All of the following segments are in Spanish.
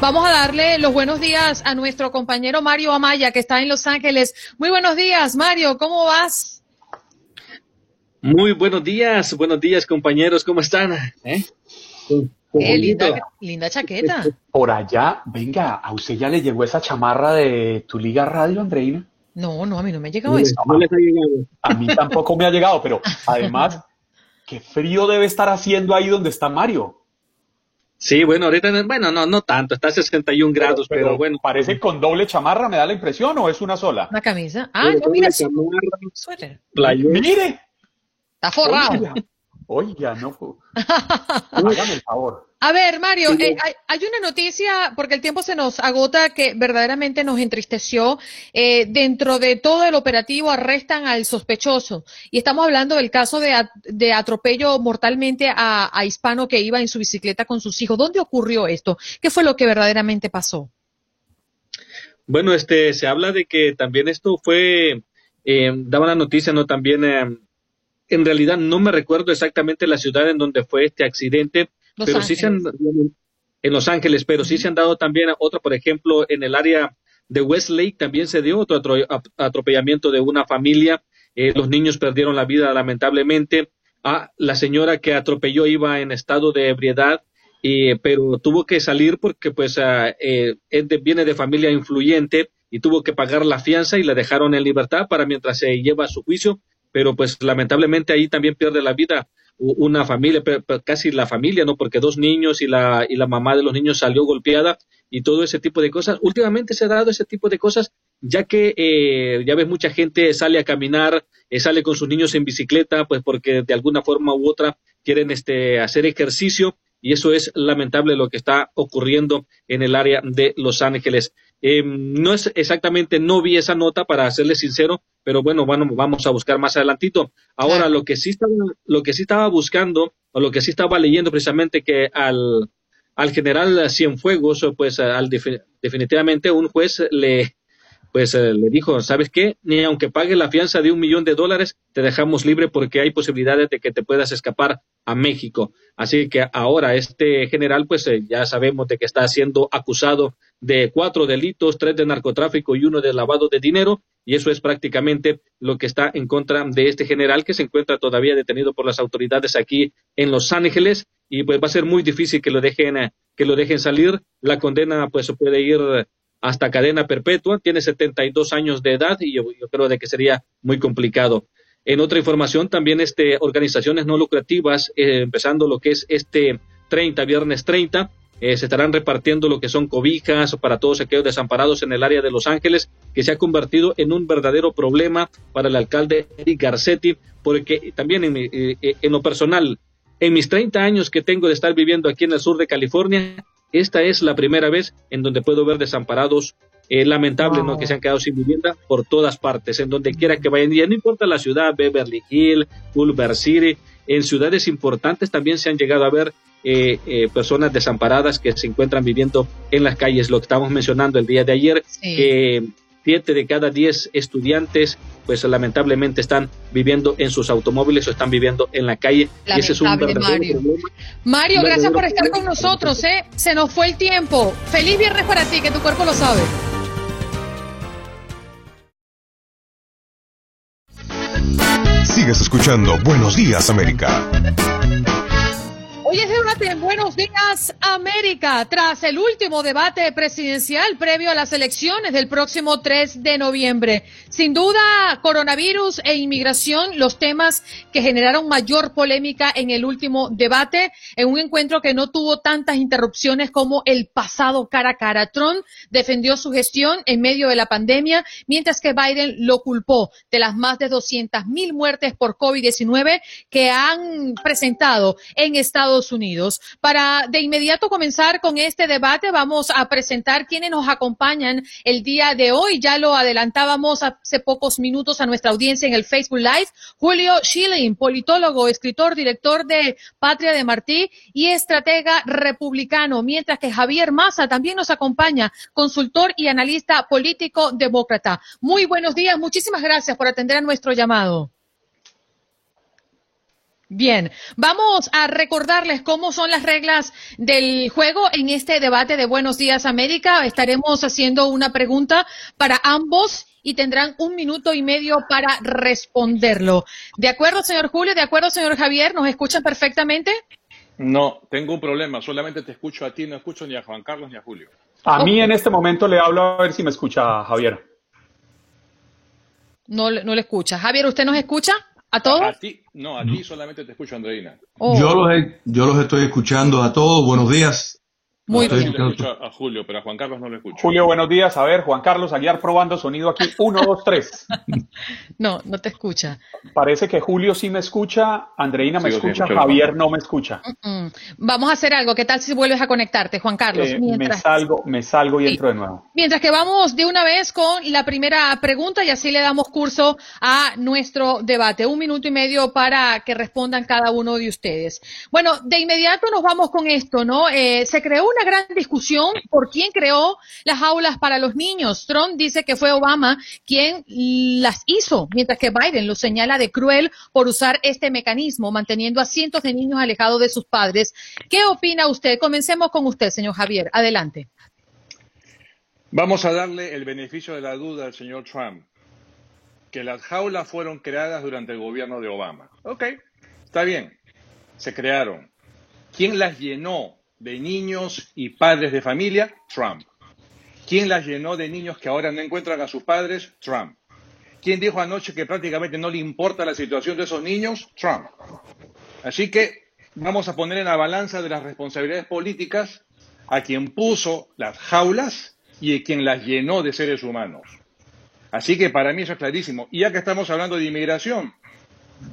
Vamos a darle los buenos días a nuestro compañero Mario Amaya, que está en Los Ángeles. Muy buenos días, Mario, ¿cómo vas? Muy buenos días, buenos días, compañeros, ¿cómo están? ¿Eh? Qué linda, linda chaqueta. Por allá, venga, ¿a usted ya le llegó esa chamarra de tu Liga Radio, Andreina? No, no, a mí no me ha llegado eso. No les ha llegado. A mí tampoco me ha llegado, pero además, qué frío debe estar haciendo ahí donde está Mario. Sí, bueno, ahorita, bueno, no, no tanto, está a 61 grados, pero, bueno. ¿Parece con doble chamarra, me da la impresión, o es una sola? Una camisa. Ah, no, mira, suéter. Mire. Está forrado. Oiga, no. Hágame el favor. A ver, Mario, eh, hay, una noticia, porque el tiempo se nos agota, que verdaderamente nos entristeció. Eh, dentro de todo el operativo arrestan al sospechoso. Y estamos hablando del caso de, atropello mortalmente a, a, Hispano que iba en su bicicleta con sus hijos. ¿Dónde ocurrió esto? ¿Qué fue lo que verdaderamente pasó? Bueno, este, se habla de que también esto fue, eh, daba la noticia, ¿no? También, en realidad no me recuerdo exactamente la ciudad en donde fue este accidente pero sí se han en Los Ángeles, pero sí se han dado también otro, por ejemplo, en el área de Westlake también se dio otro atropellamiento de una familia. Eh, los niños perdieron la vida lamentablemente. Ah, la señora que atropelló iba en estado de ebriedad, pero tuvo que salir porque pues ah, eh, viene de familia influyente y tuvo que pagar la fianza y la dejaron en libertad para mientras se lleva a su juicio, pero pues lamentablemente ahí también pierde la vida una familia, casi la familia, ¿no? Porque dos niños y la, y la mamá de los niños salió golpeada y todo ese tipo de cosas. Últimamente se ha dado ese tipo de cosas, ya que eh, ya ves mucha gente sale a caminar, eh, sale con sus niños en bicicleta, pues porque de alguna forma u otra quieren este, hacer ejercicio y eso es lamentable lo que está ocurriendo en el área de Los Ángeles. Eh, no es exactamente, no vi esa nota para serle sincero, pero bueno, bueno, vamos a buscar más adelantito. Ahora, lo que sí estaba, lo que sí estaba buscando, o lo que sí estaba leyendo precisamente que al, al general Cienfuegos, pues al, definitivamente un juez le, pues eh, le dijo, ¿sabes qué? Ni aunque pague la fianza de un millón de dólares, te dejamos libre porque hay posibilidades de que te puedas escapar a México. Así que ahora este general, pues eh, ya sabemos de que está siendo acusado de cuatro delitos, tres de narcotráfico y uno de lavado de dinero, y eso es prácticamente lo que está en contra de este general que se encuentra todavía detenido por las autoridades aquí en Los Ángeles y pues va a ser muy difícil que lo dejen eh, que lo dejen salir. La condena pues puede ir hasta cadena perpetua, tiene 72 años de edad y yo, creo de que sería muy complicado. En otra información, también este, organizaciones no lucrativas, eh, empezando lo que es este 30, viernes 30, eh, se estarán repartiendo lo que son cobijas para todos aquellos desamparados en el área de Los Ángeles, que se ha convertido en un verdadero problema para el alcalde Eric Garcetti, porque también en, eh, en lo personal, en mis 30 años que tengo de estar viviendo aquí en el sur de California, esta es la primera vez en donde puedo ver desamparados eh, lamentable, ¿no? Que se han quedado sin vivienda por todas partes, en donde quiera que vayan. Y no importa la ciudad, Beverly Hills, Culver City, en ciudades importantes también se han llegado a ver eh, eh, personas desamparadas que se encuentran viviendo en las calles. Lo que estamos mencionando el día de ayer, que siete de cada diez estudiantes pues lamentablemente están viviendo en sus automóviles o están viviendo en la calle y ese es un Mario. Mario, gracias por estar con nosotros, ¿eh? Se nos fue el tiempo. Feliz viernes para ti, que tu cuerpo lo sabe. Sigues escuchando Buenos Días América. Hoy es de Buenos Días América. Tras el último debate presidencial previo a las elecciones del próximo 3 de noviembre. Sin duda, coronavirus e inmigración, los temas que generaron mayor polémica en el último debate, en un encuentro que no tuvo tantas interrupciones como el pasado cara a cara. Trump defendió su gestión en medio de la pandemia, mientras que Biden lo culpó de las más de 200 mil muertes por COVID-19 que han presentado en Estados Unidos. Para de inmediato comenzar con este debate, vamos a presentar quienes nos acompañan el día de hoy. Ya lo adelantábamos hace pocos minutos a nuestra audiencia en el Facebook Live. Julio Schilling, politólogo, escritor, director de Patria de Martí y estratega republicano, mientras que Javier Massa también nos acompaña, consultor y analista político demócrata. Muy buenos días, muchísimas gracias por atender a nuestro llamado. Bien, vamos a recordarles cómo son las reglas del juego en este debate de Buenos Días América. Estaremos haciendo una pregunta para ambos y tendrán un minuto y medio para responderlo. ¿De acuerdo, señor Julio? ¿De acuerdo, señor Javier? ¿Nos escuchan perfectamente? No, tengo un problema. Solamente te escucho a ti, no escucho ni a Juan Carlos ni a Julio. A mí en este momento le hablo a ver si me escucha Javier. No, no le escucha. Javier, ¿usted nos escucha? ¿A todos? A ti, no, a ti solamente te escucho, Andreina. Oh, Yo, los, he- yo los estoy escuchando a todos. Buenos días. Muy sí bien. escucho a Julio, pero a Juan Carlos no lo escucho. Julio, buenos días. A ver, Juan Carlos Aguiar probando sonido aquí. Uno, dos, tres. No, no te escucha. Parece que Julio sí me escucha, Andreina me sin escucha, escuchar. Javier no me escucha. Mm. Vamos a hacer algo. ¿Qué tal si vuelves a conectarte, Juan Carlos? Eh, me Mientras- salgo, me salgo y Sí. entro de nuevo. Mientras que vamos de una vez con la primera pregunta y así le damos curso a nuestro debate. Un minuto y medio para que respondan cada uno de ustedes. Bueno, de inmediato nos vamos con esto, ¿no? Eh, se creó una gran discusión por quién creó las aulas para los niños. Trump dice que fue Obama quien las hizo, mientras que Biden lo señala de cruel por usar este mecanismo, manteniendo a cientos de niños alejados de sus padres. ¿Qué opina usted? Comencemos con usted, señor Javier. Adelante. Vamos a darle el beneficio de la duda al señor Trump, que las jaulas fueron creadas durante el gobierno de Obama. Ok, está bien, se crearon. ¿Quién las llenó de niños y padres de familia? Trump. ¿Quién las llenó de niños que ahora no encuentran a sus padres? Trump. ¿Quién dijo anoche que prácticamente no le importa la situación de esos niños? Trump. Así que vamos a poner en la balanza de las responsabilidades políticas a quien puso las jaulas y a quien las llenó de seres humanos. Así que para mí eso es clarísimo. Y ya que estamos hablando de inmigración,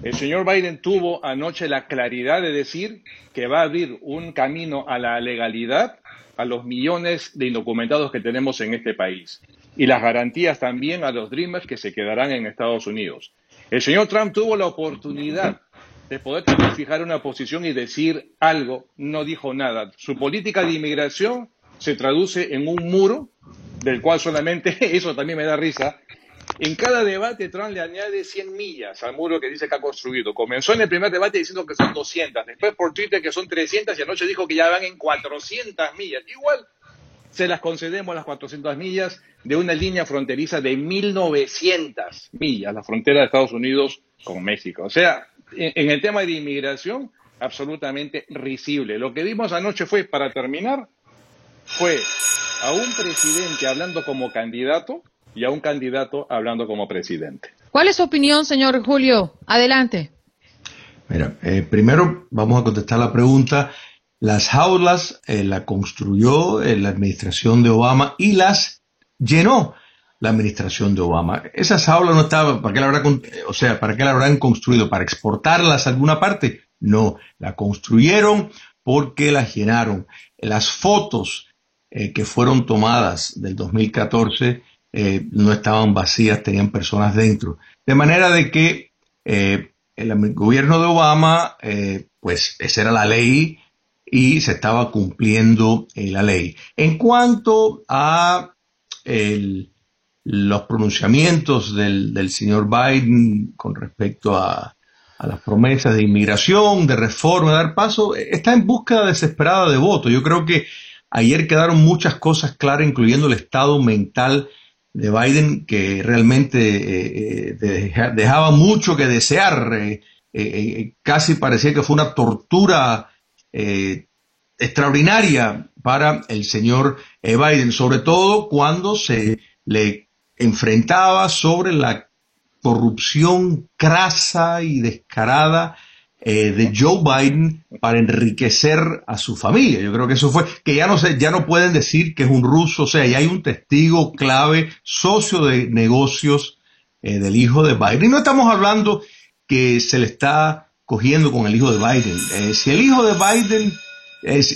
el señor Biden tuvo anoche la claridad de decir que va a abrir un camino a la legalidad a los millones de indocumentados que tenemos en este país y las garantías también a los Dreamers que se quedarán en Estados Unidos. El señor Trump tuvo la oportunidad de poder fijar una posición y decir algo, no dijo nada. Su política de inmigración se traduce en un muro, del cual solamente, eso también me da risa, en cada debate Trump le añade 100 millas al muro que dice que ha construido. Comenzó en el primer debate diciendo que son 200, después por Twitter que son 300 y anoche dijo que ya van en 400 millas. Igual se las concedemos las 400 millas de una línea fronteriza de 1900 millas, la frontera de Estados Unidos con México. O sea, en, en el tema de inmigración, absolutamente risible. Lo que vimos anoche fue, para terminar, fue a un presidente hablando como candidato y a un candidato hablando como presidente. ¿Cuál es su opinión, señor Julio? Adelante. Mira, eh, primero vamos a contestar la pregunta. Las jaulas eh, la construyó eh, la administración de Obama y las llenó la administración de Obama. Esas jaulas no estaban, ¿para qué la habrá, o sea, para qué la habrán construido? ¿Para exportarlas a alguna parte? No, la construyeron porque las llenaron. Las fotos eh, que fueron tomadas del 2014 eh, no estaban vacías, tenían personas dentro. De manera de que eh, el gobierno de Obama, eh, pues esa era la ley y se estaba cumpliendo la ley. En cuanto a los pronunciamientos del, señor Biden con respecto a, las promesas de inmigración, de reforma, de dar paso, está en búsqueda desesperada de votos. Yo creo que ayer quedaron muchas cosas claras, incluyendo el estado mental de Biden, que realmente eh, eh, deja- dejaba mucho que desear. eh, casi parecía que fue una tortura extraordinaria para el señor Biden, sobre todo cuando se le enfrentaba sobre la corrupción crasa y descarada eh, de Joe Biden para enriquecer a su familia. Yo creo que eso fue, que ya no sé, ya no pueden decir que es un ruso, o sea, ya hay un testigo clave, socio de negocios eh, del hijo de Biden. Y no estamos hablando que se le está cogiendo con el hijo de Biden. Eh, si el hijo de Biden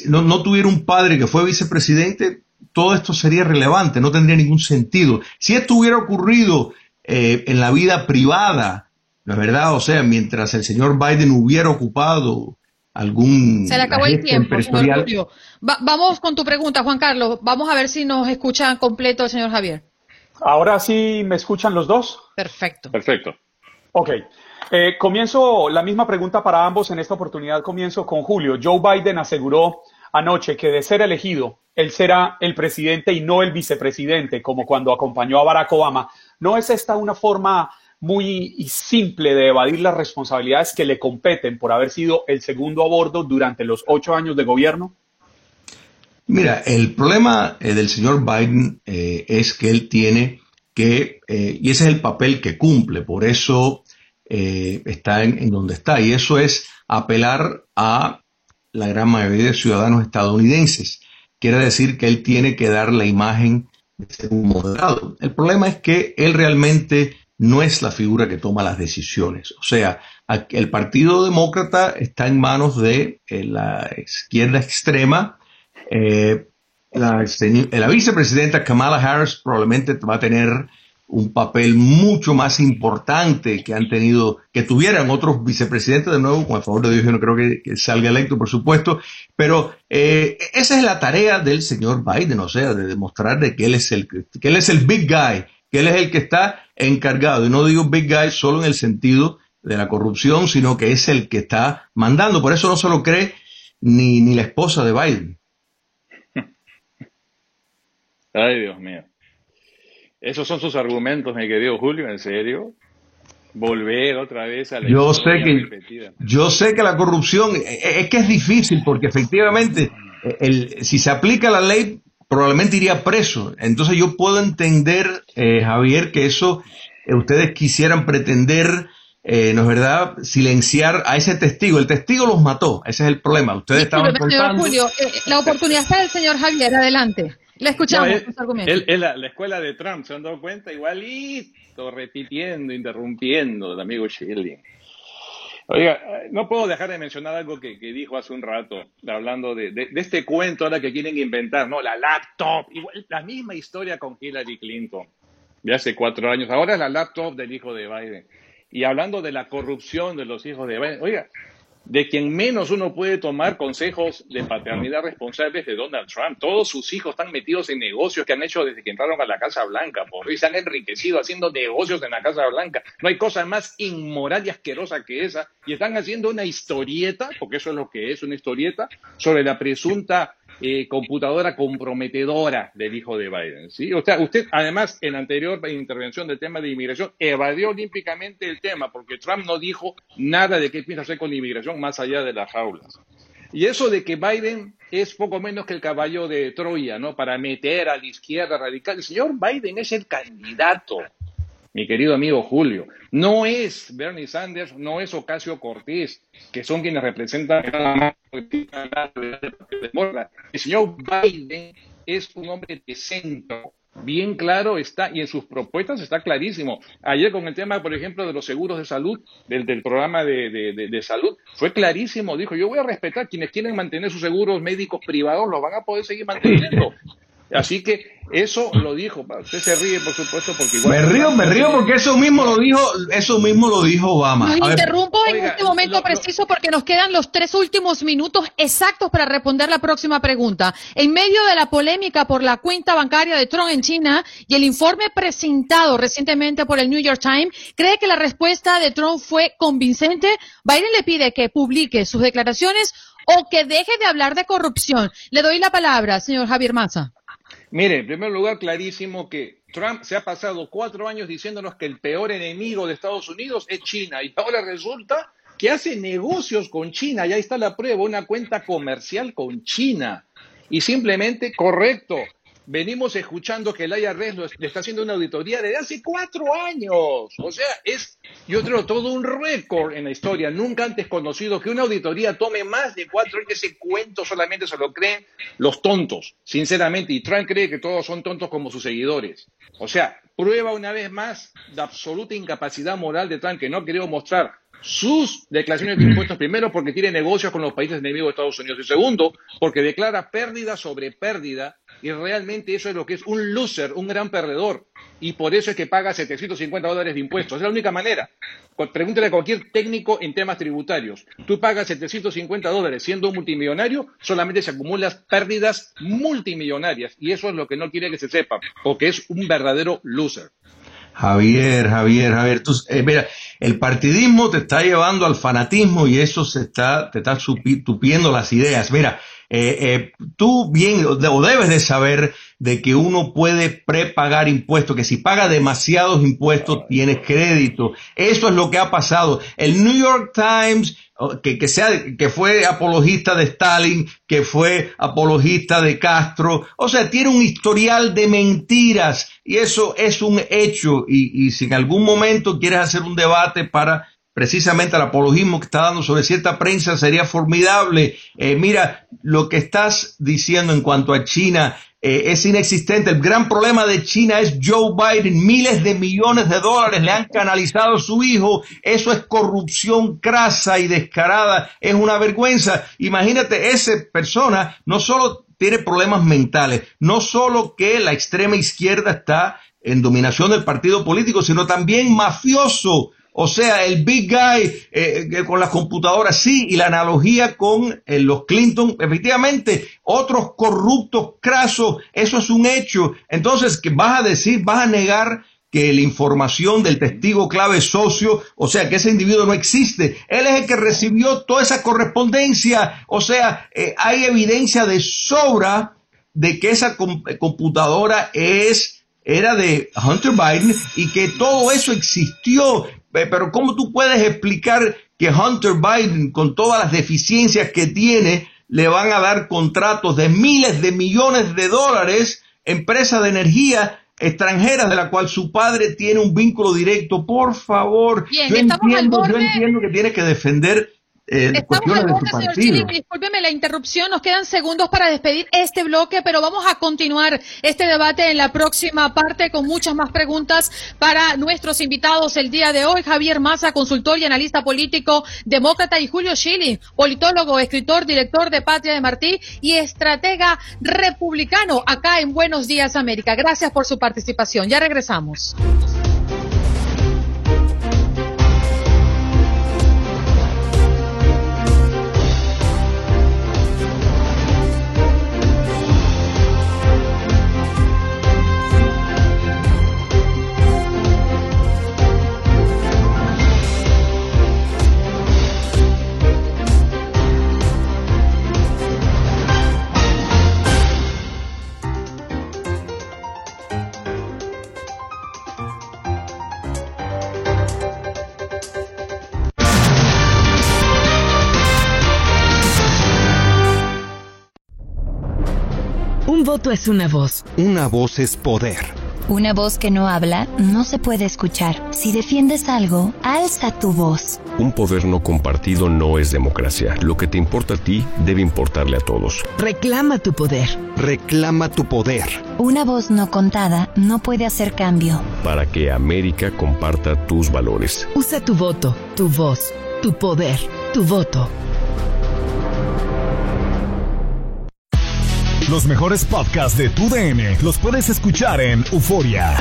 no, tuviera un padre que fue vicepresidente, todo esto sería relevante, no tendría ningún sentido. Si esto hubiera ocurrido en la vida privada, ¿no es verdad? O sea, mientras el señor Biden hubiera ocupado algún Se le acabó el tiempo, señor. Va- vamos con tu pregunta, Juan Carlos. Vamos a ver si nos escucha completo el señor Javier. Ahora sí me escuchan los dos. Perfecto. Perfecto. Ok. Eh, comienzo la misma pregunta para ambos. En esta oportunidad comienzo con Julio. Joe Biden aseguró anoche que de ser elegido, él será el presidente y no el vicepresidente, como cuando acompañó a Barack Obama. ¿No es esta una forma muy simple de evadir las responsabilidades que le competen por haber sido el segundo a bordo durante los ocho años de gobierno? Mira, el problema eh, del señor Biden eh, es que él tiene que, y ese es el papel que cumple, por eso eh, está en, donde está. Y eso es apelar a la gran mayoría de ciudadanos estadounidenses. Quiere decir que él tiene que dar la imagen de ser un moderado. El problema es que él realmente no es la figura que toma las decisiones. O sea, el Partido Demócrata está en manos de eh, la izquierda extrema. Eh, la, vicepresidenta Kamala Harris probablemente va a tener un papel mucho más importante que han tenido, que tuvieran otros vicepresidentes de nuevo, con el favor de Dios, yo no creo que, salga electo, por supuesto, pero eh, esa es la tarea del señor Biden, o sea, de demostrar de que él es el, que él es el big guy, que él es el que está encargado, y no digo big guy solo en el sentido de la corrupción, sino que es el que está mandando, por eso no se lo cree ni, ni la esposa de Biden. Ay, Dios mío. Esos son sus argumentos, mi querido Julio, ¿en serio? Volver otra vez a la yo sé que Yo sé que la corrupción eh, eh, es que es difícil porque efectivamente el, si se aplica la ley probablemente iría preso. Entonces yo puedo entender, eh, Javier, que eso ustedes quisieran pretender, ¿no es verdad?, silenciar a ese testigo. El testigo los mató, ese es el problema. Ustedes estaban Julio, la oportunidad está del señor Javier, adelante. Le escuchamos la, escuela de Trump, ¿se han dado cuenta? Igualito, repitiendo, interrumpiendo, el amigo Schilling. Oiga, no puedo dejar de mencionar algo que, dijo hace un rato, hablando de, este cuento ahora que quieren inventar, ¿no? La laptop, igual, la misma historia con Hillary Clinton, de hace cuatro años. Ahora es la laptop del hijo de Biden. Y hablando de la corrupción de los hijos de Biden, oiga, de quien menos uno puede tomar consejos de paternidad responsables de Donald Trump. Todos sus hijos están metidos en negocios que han hecho desde que entraron a la Casa Blanca, por se han enriquecido haciendo negocios en la Casa Blanca. No hay cosa más inmoral y asquerosa que esa. Y están haciendo una historieta, porque eso es lo que es una historieta, sobre la presunta eh, computadora comprometedora del hijo de Biden. ¿sí? O sea, usted, además, en anterior intervención del tema de inmigración, evadió olímpicamente el tema, porque Trump no dijo nada de qué piensa hacer con inmigración más allá de las jaulas. Y eso de que Biden es poco menos que el caballo de Troya, ¿no? Para meter a la izquierda radical. El señor Biden es el candidato mi querido amigo Julio. No es Bernie Sanders, no es Ocasio Cortés, que son quienes representan el señor Biden es un hombre de centro, bien claro está, y en sus propuestas está clarísimo. Ayer con el tema, por ejemplo, de los seguros de salud, del, programa de, de, salud, fue clarísimo, dijo, yo voy a respetar quienes quieren mantener sus seguros médicos privados, los van a poder seguir manteniendo. Así que eso lo dijo. Usted se ríe, por supuesto, porque igual. Me río, me río porque eso mismo lo dijo, eso mismo lo dijo Obama. Nos interrumpo en este momento preciso porque nos quedan los tres últimos minutos exactos para responder la próxima pregunta. En medio de la polémica por la cuenta bancaria de Trump en China y el informe presentado recientemente por el New York Times, ¿cree que la respuesta de Trump fue convincente? Biden le pide que publique sus declaraciones o que deje de hablar de corrupción. Le doy la palabra, señor Javier Maza. Mire, en primer lugar, clarísimo que Trump se ha pasado cuatro años diciéndonos que el peor enemigo de Estados Unidos es China y ahora resulta que hace negocios con China. Y ahí está la prueba, una cuenta comercial con China. Y simplemente, correcto, venimos escuchando que el IRS le está haciendo una auditoría desde hace cuatro años. O sea, es, yo creo, todo un récord en la historia, nunca antes conocido, que una auditoría tome más de cuatro años. Ese cuento solamente se lo creen los tontos, sinceramente. Y Trump cree que todos son tontos como sus seguidores. O sea, prueba una vez más la absoluta incapacidad moral de Trump, que no ha querido mostrar sus declaraciones de impuestos, primero porque tiene negocios con los países enemigos de Estados Unidos y segundo porque declara pérdida sobre pérdida y realmente eso es lo que es un loser, un gran perdedor. Y por eso es que paga 750 dólares de impuestos. Es la única manera. Pregúntale a cualquier técnico en temas tributarios. Tú pagas 750 dólares siendo un multimillonario, solamente se acumulan pérdidas multimillonarias. Y eso es lo que no quiere que se sepa, porque es un verdadero loser. Javier, Javier, Javier, tú, eh, mira, el partidismo te está llevando al fanatismo y eso se está, te está tupiendo las ideas. Mira, eh, eh, tú bien o debes de saber de que uno puede prepagar impuestos, que si paga demasiados impuestos tienes crédito. Eso es lo que ha pasado. El New York Times que, que, sea, que fue apologista de Stalin, que fue apologista de Castro, o sea, tiene un historial de mentiras y eso es un hecho y, y si en algún momento quieres hacer un debate para precisamente el apologismo que está dando sobre cierta prensa sería formidable. Eh, mira, lo que estás diciendo en cuanto a China eh, es inexistente. El gran problema de China es Joe Biden. Miles de millones de dólares le han canalizado a su hijo. Eso es corrupción crasa y descarada. Es una vergüenza. Imagínate, esa persona no solo tiene problemas mentales, no solo que la extrema izquierda está en dominación del partido político, sino también mafioso. O sea, el big guy eh, con las computadoras, sí, y la analogía con eh, los Clinton, efectivamente, otros corruptos, crasos, eso es un hecho. Entonces, ¿qué vas a decir? ¿Vas a negar que la información del testigo clave socio, o sea, que ese individuo no existe? Él es el que recibió toda esa correspondencia. O sea, eh, hay evidencia de sobra de que esa computadora es era de Hunter Biden y que todo eso existió. Pero ¿cómo tú puedes explicar que Hunter Biden, con todas las deficiencias que tiene, le van a dar contratos de miles de millones de dólares, empresa de energía extranjeras de la cual su padre tiene un vínculo directo? Por favor, yo, entiendo, yo entiendo que tiene que defender eh, Estamos al borde, señor Chile, discúlpeme la interrupción, nos quedan segundos para despedir este bloque, pero vamos a continuar este debate en la próxima parte con muchas más preguntas para nuestros invitados el día de hoy. Javier Maza, consultor y analista político demócrata, y Julio Schilling, politólogo, escritor, director de Patria de Martí y estratega republicano acá en Buenos Días América. Gracias por su participación. Ya regresamos. Voto es una voz. Una voz es poder. Una voz que no habla no se puede escuchar. Si defiendes algo, alza tu voz. Un poder no compartido no es democracia. Lo que te importa a ti debe importarle a todos. Reclama tu poder. Reclama tu poder. Una voz no contada no puede hacer cambio. Para que América comparta tus valores. Usa tu voto, tu voz, tu poder, tu voto. Los mejores podcasts de tu DN los puedes escuchar en Euforia.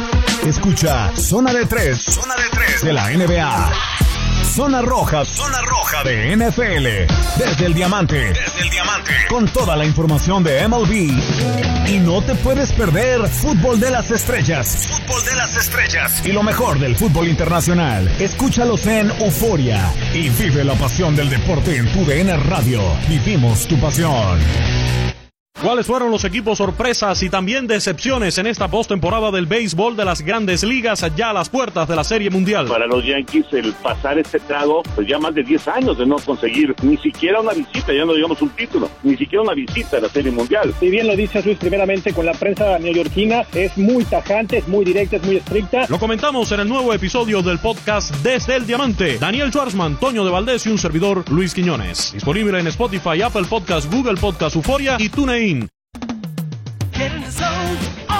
Escucha Zona de 3. Zona de 3 de la NBA. Zona Roja. Zona Roja de NFL. Desde el Diamante. Desde el Diamante. Con toda la información de MLB. Y no te puedes perder Fútbol de las Estrellas. Fútbol de las Estrellas. Y lo mejor del fútbol internacional. Escúchalos en Euforia. Y vive la pasión del deporte en tu DN Radio. Vivimos tu pasión. ¿Cuáles fueron los equipos sorpresas y también decepciones en esta postemporada del béisbol de las grandes ligas allá a las puertas de la Serie Mundial? Para los Yankees el pasar este trago, pues ya más de 10 años de no conseguir ni siquiera una visita, ya no digamos un título, ni siquiera una visita a la Serie Mundial. Si bien lo dice Luis primeramente con la prensa neoyorquina, es muy tajante, es muy directa, es muy estricta. Lo comentamos en el nuevo episodio del podcast Desde el Diamante. Daniel Schwarzman, Toño de Valdés y un servidor Luis Quiñones. Disponible en Spotify, Apple Podcast, Google Podcast, Euforia y TuneIn. Get in the zone.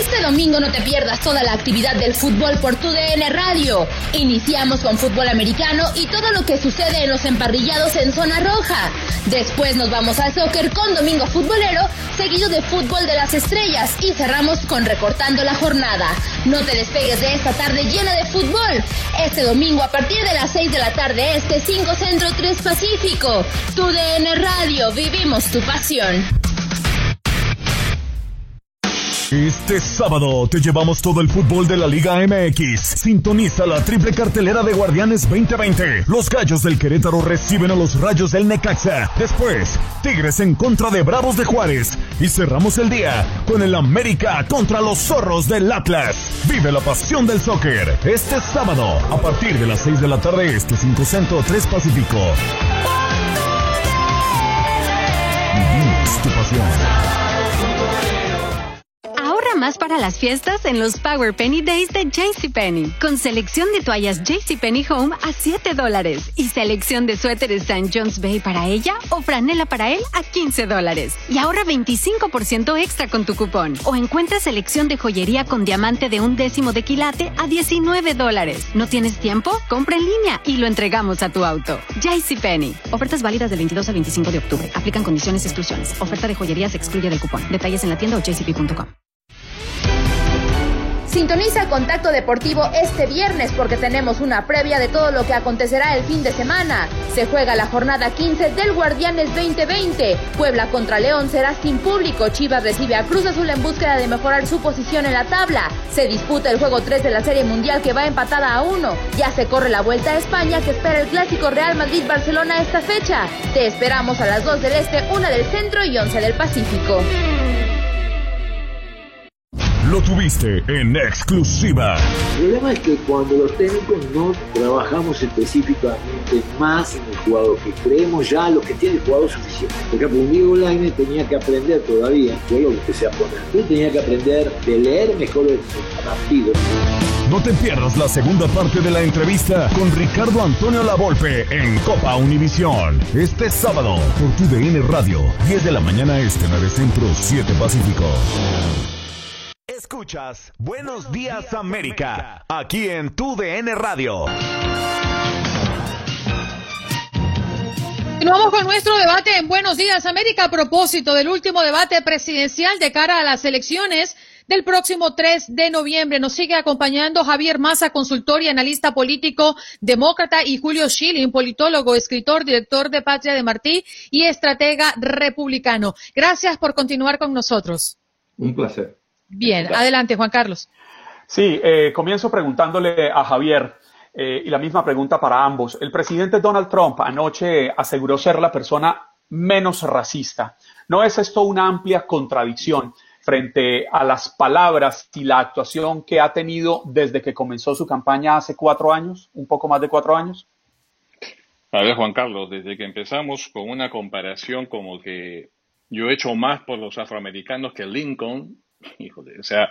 Este domingo no te pierdas toda la actividad del fútbol por tu DN Radio. Iniciamos con fútbol americano y todo lo que sucede en los emparrillados en zona roja. Después nos vamos al soccer con Domingo Futbolero, seguido de fútbol de las estrellas y cerramos con recortando la jornada. No te despegues de esta tarde llena de fútbol. Este domingo a partir de las 6 de la tarde este 5 Centro 3 Pacífico. Tu DN Radio, vivimos tu pasión. Este sábado te llevamos todo el fútbol de la Liga MX. Sintoniza la triple cartelera de Guardianes 2020. Los Gallos del Querétaro reciben a los Rayos del Necaxa. Después, Tigres en contra de Bravos de Juárez. Y cerramos el día con el América contra los Zorros del Atlas. Vive la pasión del soccer este sábado a partir de las 6 de la tarde este 5 Centro 3 Pacífico. Vivimos tu pasión. Más para las fiestas en los Power Penny Days de JCPenney. Con selección de toallas JCPenney Home a 7 dólares. Y selección de suéteres St. John's Bay para ella o franela para él a 15 dólares. Y ahorra 25% extra con tu cupón. O encuentra selección de joyería con diamante de un décimo de quilate a 19 dólares. ¿No tienes tiempo? Compra en línea y lo entregamos a tu auto. JCPenney. Ofertas válidas del 22 al 25 de octubre. Aplican condiciones exclusiones. Oferta de joyería se excluye del cupón. Detalles en la tienda o jcp.com. Sintoniza Contacto Deportivo este viernes porque tenemos una previa de todo lo que acontecerá el fin de semana. Se juega la jornada 15 del Guardianes 2020. Puebla contra León será sin público. Chivas recibe a Cruz Azul en búsqueda de mejorar su posición en la tabla. Se disputa el juego 3 de la Serie Mundial que va empatada a 1. Ya se corre la vuelta a España que espera el clásico Real Madrid-Barcelona esta fecha. Te esperamos a las 2 del Este, 1 del Centro y 11 del Pacífico. Lo tuviste en exclusiva. El problema es que cuando los técnicos no trabajamos específicamente más en el jugador, que creemos ya lo que tiene el jugador suficiente. Por ejemplo, un Diego Lainez tenía que aprender todavía, yo lo empecé a poner, yo tenía que aprender de leer mejor el partido. No te pierdas la segunda parte de la entrevista con Ricardo Antonio Lavolpe en Copa Univisión. Este sábado por tu DN Radio, 10 de la mañana este, 9 Centro, 7 Pacífico. Escuchas Buenos Días América, aquí en tu DN Radio. Continuamos con nuestro debate en Buenos Días América a propósito del último debate presidencial de cara a las elecciones del próximo 3 de noviembre. Nos sigue acompañando Javier Maza, consultor y analista político demócrata, y Julio Schilling, politólogo, escritor, director de Patria de Martí y estratega republicano. Gracias por continuar con nosotros. Un placer. Bien, adelante, Juan Carlos. Sí, eh, comienzo preguntándole a Javier, eh, y la misma pregunta para ambos. El presidente Donald Trump anoche aseguró ser la persona menos racista. ¿No es esto una amplia contradicción frente a las palabras y la actuación que ha tenido desde que comenzó su campaña hace cuatro años, un poco más de cuatro años? A ver, Juan Carlos, desde que empezamos con una comparación como que yo he hecho más por los afroamericanos que Lincoln, híjole, o sea,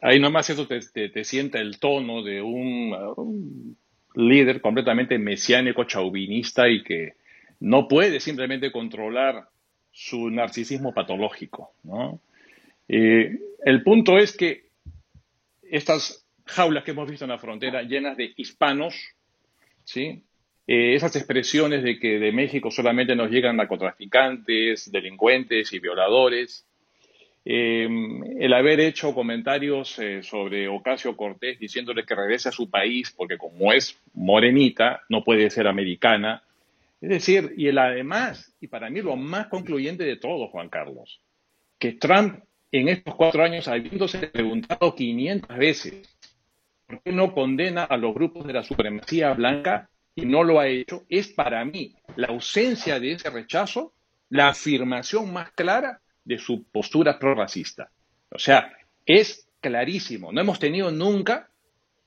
ahí nomás eso te, te, sienta el tono de un, líder completamente mesiánico, chauvinista y que no puede simplemente controlar su narcisismo patológico, ¿no? Eh, el punto es que estas jaulas que hemos visto en la frontera llenas de hispanos, ¿sí? Eh, esas expresiones de que de México solamente nos llegan narcotraficantes, delincuentes y violadores, eh, el haber hecho comentarios eh, sobre Ocasio Cortés diciéndole que regrese a su país porque como es morenita, no puede ser americana. Es decir, y el además, y para mí lo más concluyente de todo, Juan Carlos, que Trump en estos cuatro años, habiéndose preguntado 500 veces por qué no condena a los grupos de la supremacía blanca y no lo ha hecho, es para mí la ausencia de ese rechazo, la afirmación más clara de su postura prorracista. O sea, es clarísimo. No hemos tenido nunca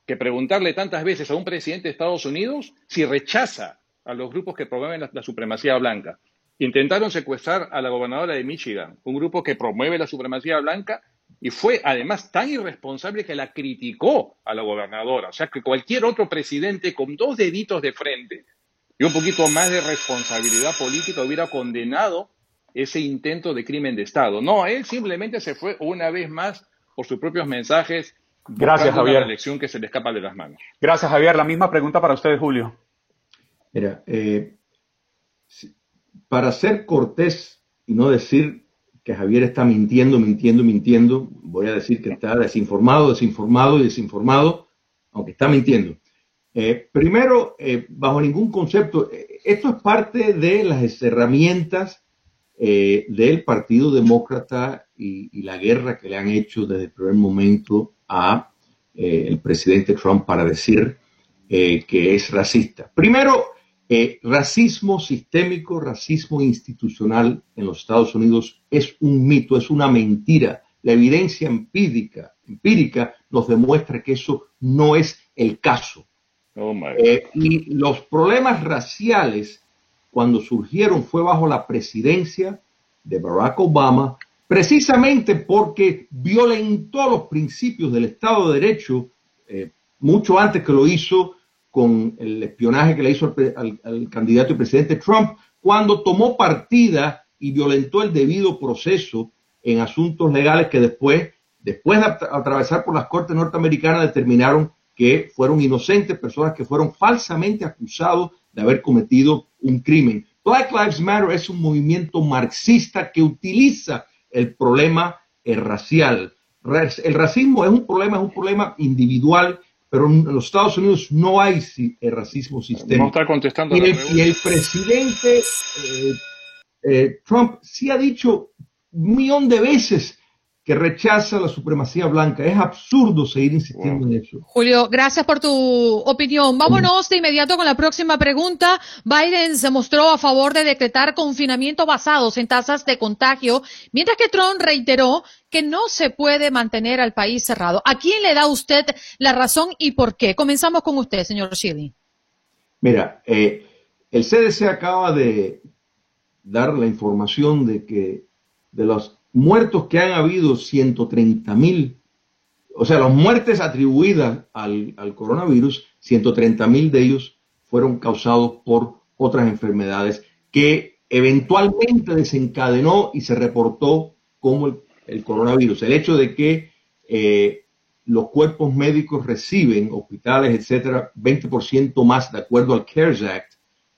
que preguntarle tantas veces a un presidente de Estados Unidos si rechaza a los grupos que promueven la, la, supremacía blanca. Intentaron secuestrar a la gobernadora de Michigan, un grupo que promueve la supremacía blanca y fue además tan irresponsable que la criticó a la gobernadora. O sea que cualquier otro presidente con dos deditos de frente y un poquito más de responsabilidad política hubiera condenado ese intento de crimen de Estado. No, él simplemente se fue una vez más por sus propios mensajes. Gracias, Javier. Una elección que se le escapa de las manos. Gracias, Javier. La misma pregunta para ustedes, Julio. Mira, eh, para ser cortés y no decir que Javier está mintiendo, mintiendo, mintiendo, voy a decir que está desinformado, desinformado y desinformado, aunque está mintiendo. Eh, primero, eh, bajo ningún concepto, eh, esto es parte de las herramientas eh, del Partido Demócrata y, y la guerra que le han hecho desde el primer momento a eh, el presidente Trump para decir eh, que es racista. Primero, racismo sistémico, racismo institucional en los Estados Unidos es un mito, es una mentira. La evidencia empírica, empírica nos demuestra que eso no es el caso. Oh, my y los problemas raciales, cuando surgieron, fue bajo la presidencia de Barack Obama, precisamente porque violentó los principios del Estado de Derecho eh, mucho antes que lo hizo con el espionaje que le hizo al, al- al candidato y presidente Trump, cuando tomó partida y violentó el debido proceso en asuntos legales que después, después de atra- atravesar por las cortes norteamericanas, determinaron que fueron inocentes, personas que fueron falsamente acusados de haber cometido un crimen. Black Lives Matter es un movimiento marxista que utiliza el problema eh, racial. Ra- El racismo es un problema, es un problema individual, pero en los Estados Unidos no hay eh, racismo No sistémico. está contestando Y el, y el presidente eh, eh, Trump sí ha dicho un millón de veces que rechaza la supremacía blanca. Es absurdo seguir insistiendo en eso. Julio, gracias por tu opinión. Vámonos de inmediato con la próxima pregunta. Biden se mostró a favor de decretar confinamiento basados en tasas de contagio, mientras que Trump reiteró que no se puede mantener al país cerrado. ¿A quién le da usted la razón y por qué? Comenzamos con usted, señor Shilling. Mira, eh, el CDC acaba de dar la información de que de los muertos que han habido 130 mil, o sea, las muertes atribuidas al, al coronavirus, 130 mil de ellos fueron causados por otras enfermedades que eventualmente desencadenó y se reportó como el, coronavirus. El hecho de que eh, los cuerpos médicos reciben, hospitales, etcétera, 20% más de acuerdo al CARES Act,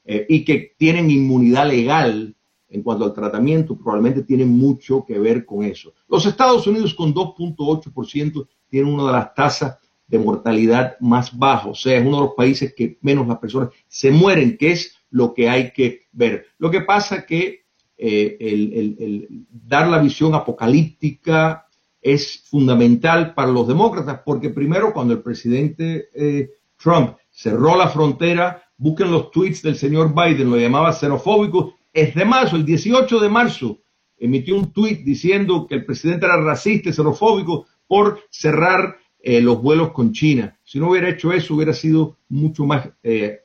eh, y que tienen inmunidad legal en cuanto al tratamiento, probablemente tienen mucho que ver con eso. Los Estados Unidos con 2.8% tienen una de las tasas de mortalidad más bajas, o sea, es uno de los países que menos las personas se mueren, que es lo que hay que ver. Lo que pasa que eh, el dar la visión apocalíptica es fundamental para los demócratas, porque primero cuando el presidente eh, Trump cerró la frontera, busquen los tweets del señor Biden, lo llamaba xenofóbico, es de marzo, el 18 de marzo, emitió un tweet diciendo que el presidente era racista y xenofóbico por cerrar eh, los vuelos con China. Si no hubiera hecho eso, hubiera sido mucho más eh,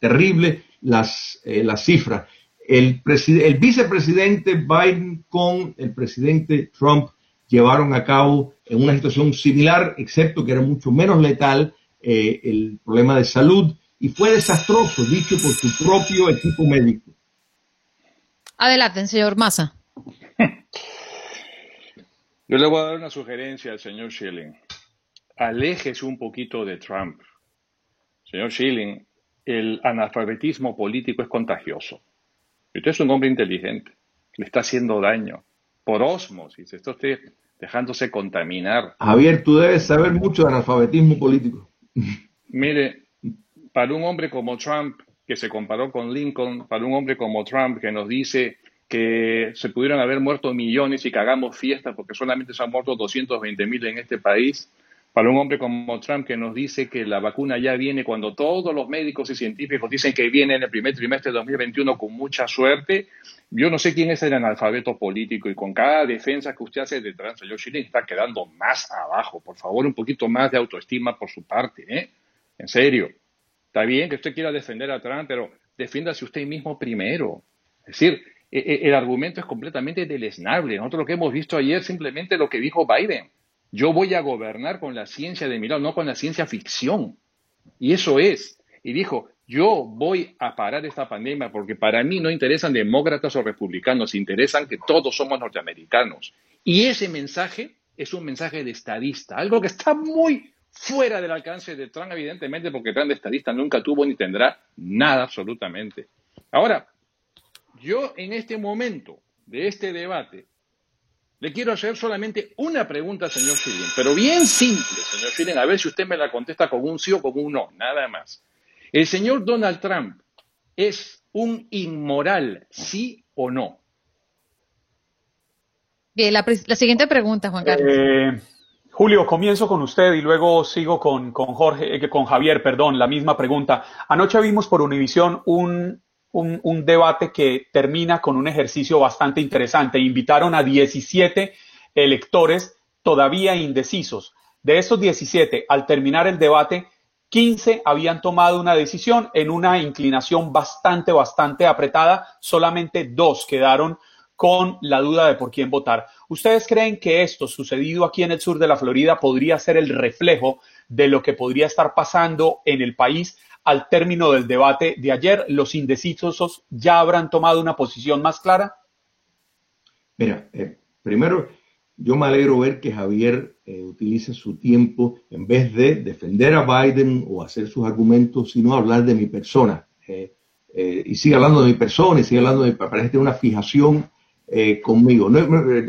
terrible las, eh, las cifras. El, el vicepresidente Biden con el presidente Trump llevaron a cabo en una situación similar, excepto que era mucho menos letal, el problema de salud y fue desastroso, dicho por su propio equipo médico. Adelante, señor Massa. Yo le voy a dar una sugerencia al señor Schilling. Aléjese un poquito de Trump. Señor Schilling, el analfabetismo político es contagioso. Y usted es un hombre inteligente. Le está haciendo daño. Por osmosis. Está usted dejándose contaminar. Javier, tú debes saber mucho de analfabetismo político. Mire, para un hombre como Trump, que se comparó con Lincoln, para un hombre como Trump, que nos dice que se pudieron haber muerto millones y que hagamos fiestas porque solamente se han muerto 220 mil en este país, para un hombre como Trump que nos dice que la vacuna ya viene cuando todos los médicos y científicos dicen que viene en el primer trimestre de 2021 con mucha suerte, yo no sé quién es el analfabeto político y con cada defensa que usted hace de Trump, señor Schilling, está quedando más abajo. Por favor, un poquito más de autoestima por su parte, ¿eh? En serio. Está bien que usted quiera defender a Trump, pero defiéndase usted mismo primero. Es decir, e- e- el argumento es completamente deleznable. Nosotros lo que hemos visto ayer simplemente lo que dijo Biden. Yo voy a gobernar con la ciencia de mi lado, no con la ciencia ficción. Y eso es. Y dijo, yo voy a parar esta pandemia porque para mí no interesan demócratas o republicanos, interesan que todos somos norteamericanos. Y ese mensaje es un mensaje de estadista, algo que está muy fuera del alcance de Trump, evidentemente, porque Trump de estadista nunca tuvo ni tendrá nada absolutamente. Ahora, yo en este momento de este debate le quiero hacer solamente una pregunta, señor Schilling, pero bien simple, señor Schilling, a ver si usted me la contesta con un sí o con un no, nada más. ¿El señor Donald Trump es un inmoral, sí o no? Bien, la, la siguiente pregunta, Juan Carlos. Eh, Julio, comienzo con usted y luego sigo con, con Jorge, eh, con Javier, perdón, la misma pregunta. Anoche vimos por Univisión un, un, un, debate que termina con un ejercicio bastante interesante. Invitaron a 17 electores todavía indecisos. De estos 17, al terminar el debate, 15 habían tomado una decisión en una inclinación bastante, bastante apretada. Solamente dos quedaron con la duda de por quién votar. ¿Ustedes creen que esto sucedido aquí en el sur de la Florida podría ser el reflejo de lo que podría estar pasando en el país al término del debate de ayer? ¿Los indecisos ya habrán tomado una posición más clara? Mira, eh, primero, yo me alegro ver que Javier eh, utilice su tiempo en vez de defender a Biden o hacer sus argumentos, sino hablar de mi persona. Eh, y sigue hablando de mi persona y sigue hablando de, parece una fijación eh, conmigo. No,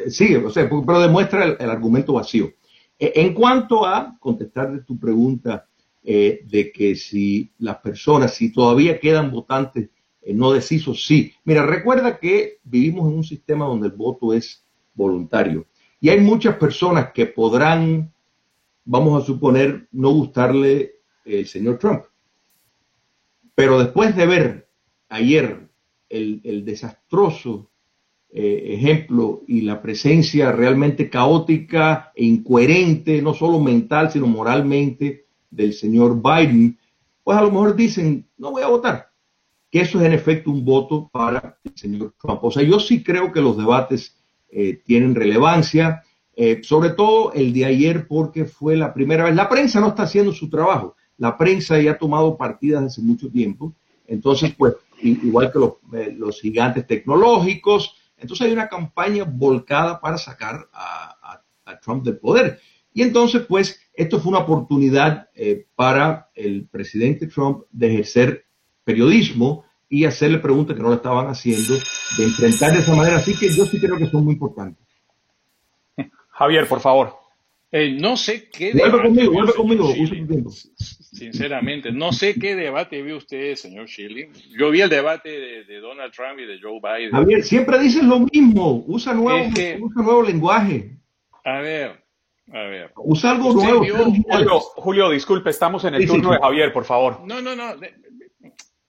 sí, o sea, pero demuestra el, argumento vacío. Eh, en cuanto a contestar tu pregunta eh, de que si las personas, si todavía quedan votantes no decisos, sí. Mira, recuerda que vivimos en un sistema donde el voto es voluntario. Y hay muchas personas que podrán, vamos a suponer, no gustarle el señor Trump. Pero después de ver ayer el desastroso eh, ejemplo y la presencia realmente caótica e incoherente, no solo mental, sino moralmente, del señor Biden, pues a lo mejor dicen, no voy a votar, que eso es en efecto un voto para el señor Trump. O sea, yo sí creo que los debates eh, tienen relevancia, eh, sobre todo el de ayer porque fue la primera vez. La prensa no está haciendo su trabajo, la prensa ya ha tomado partidas hace mucho tiempo, entonces pues igual que los, los gigantes tecnológicos, entonces hay una campaña volcada para sacar a, Trump del poder. Y entonces, pues, esto fue una oportunidad eh, para el presidente Trump de ejercer periodismo y hacerle preguntas que no le estaban haciendo, de enfrentar de esa manera. Así que yo sí creo que son muy importantes. Javier, por favor. Eh, no sé qué. Vuelve conmigo, vuelve conmigo. Sinceramente, no sé qué debate vio usted, señor Schilling. Yo vi el debate de, Donald Trump y de Joe Biden. Javier, siempre dices lo mismo. Usa nuevo, usa nuevo lenguaje. A ver, a ver. Usa algo nuevo. Julio, disculpe, estamos en el turno de Javier, por favor. No, no, no.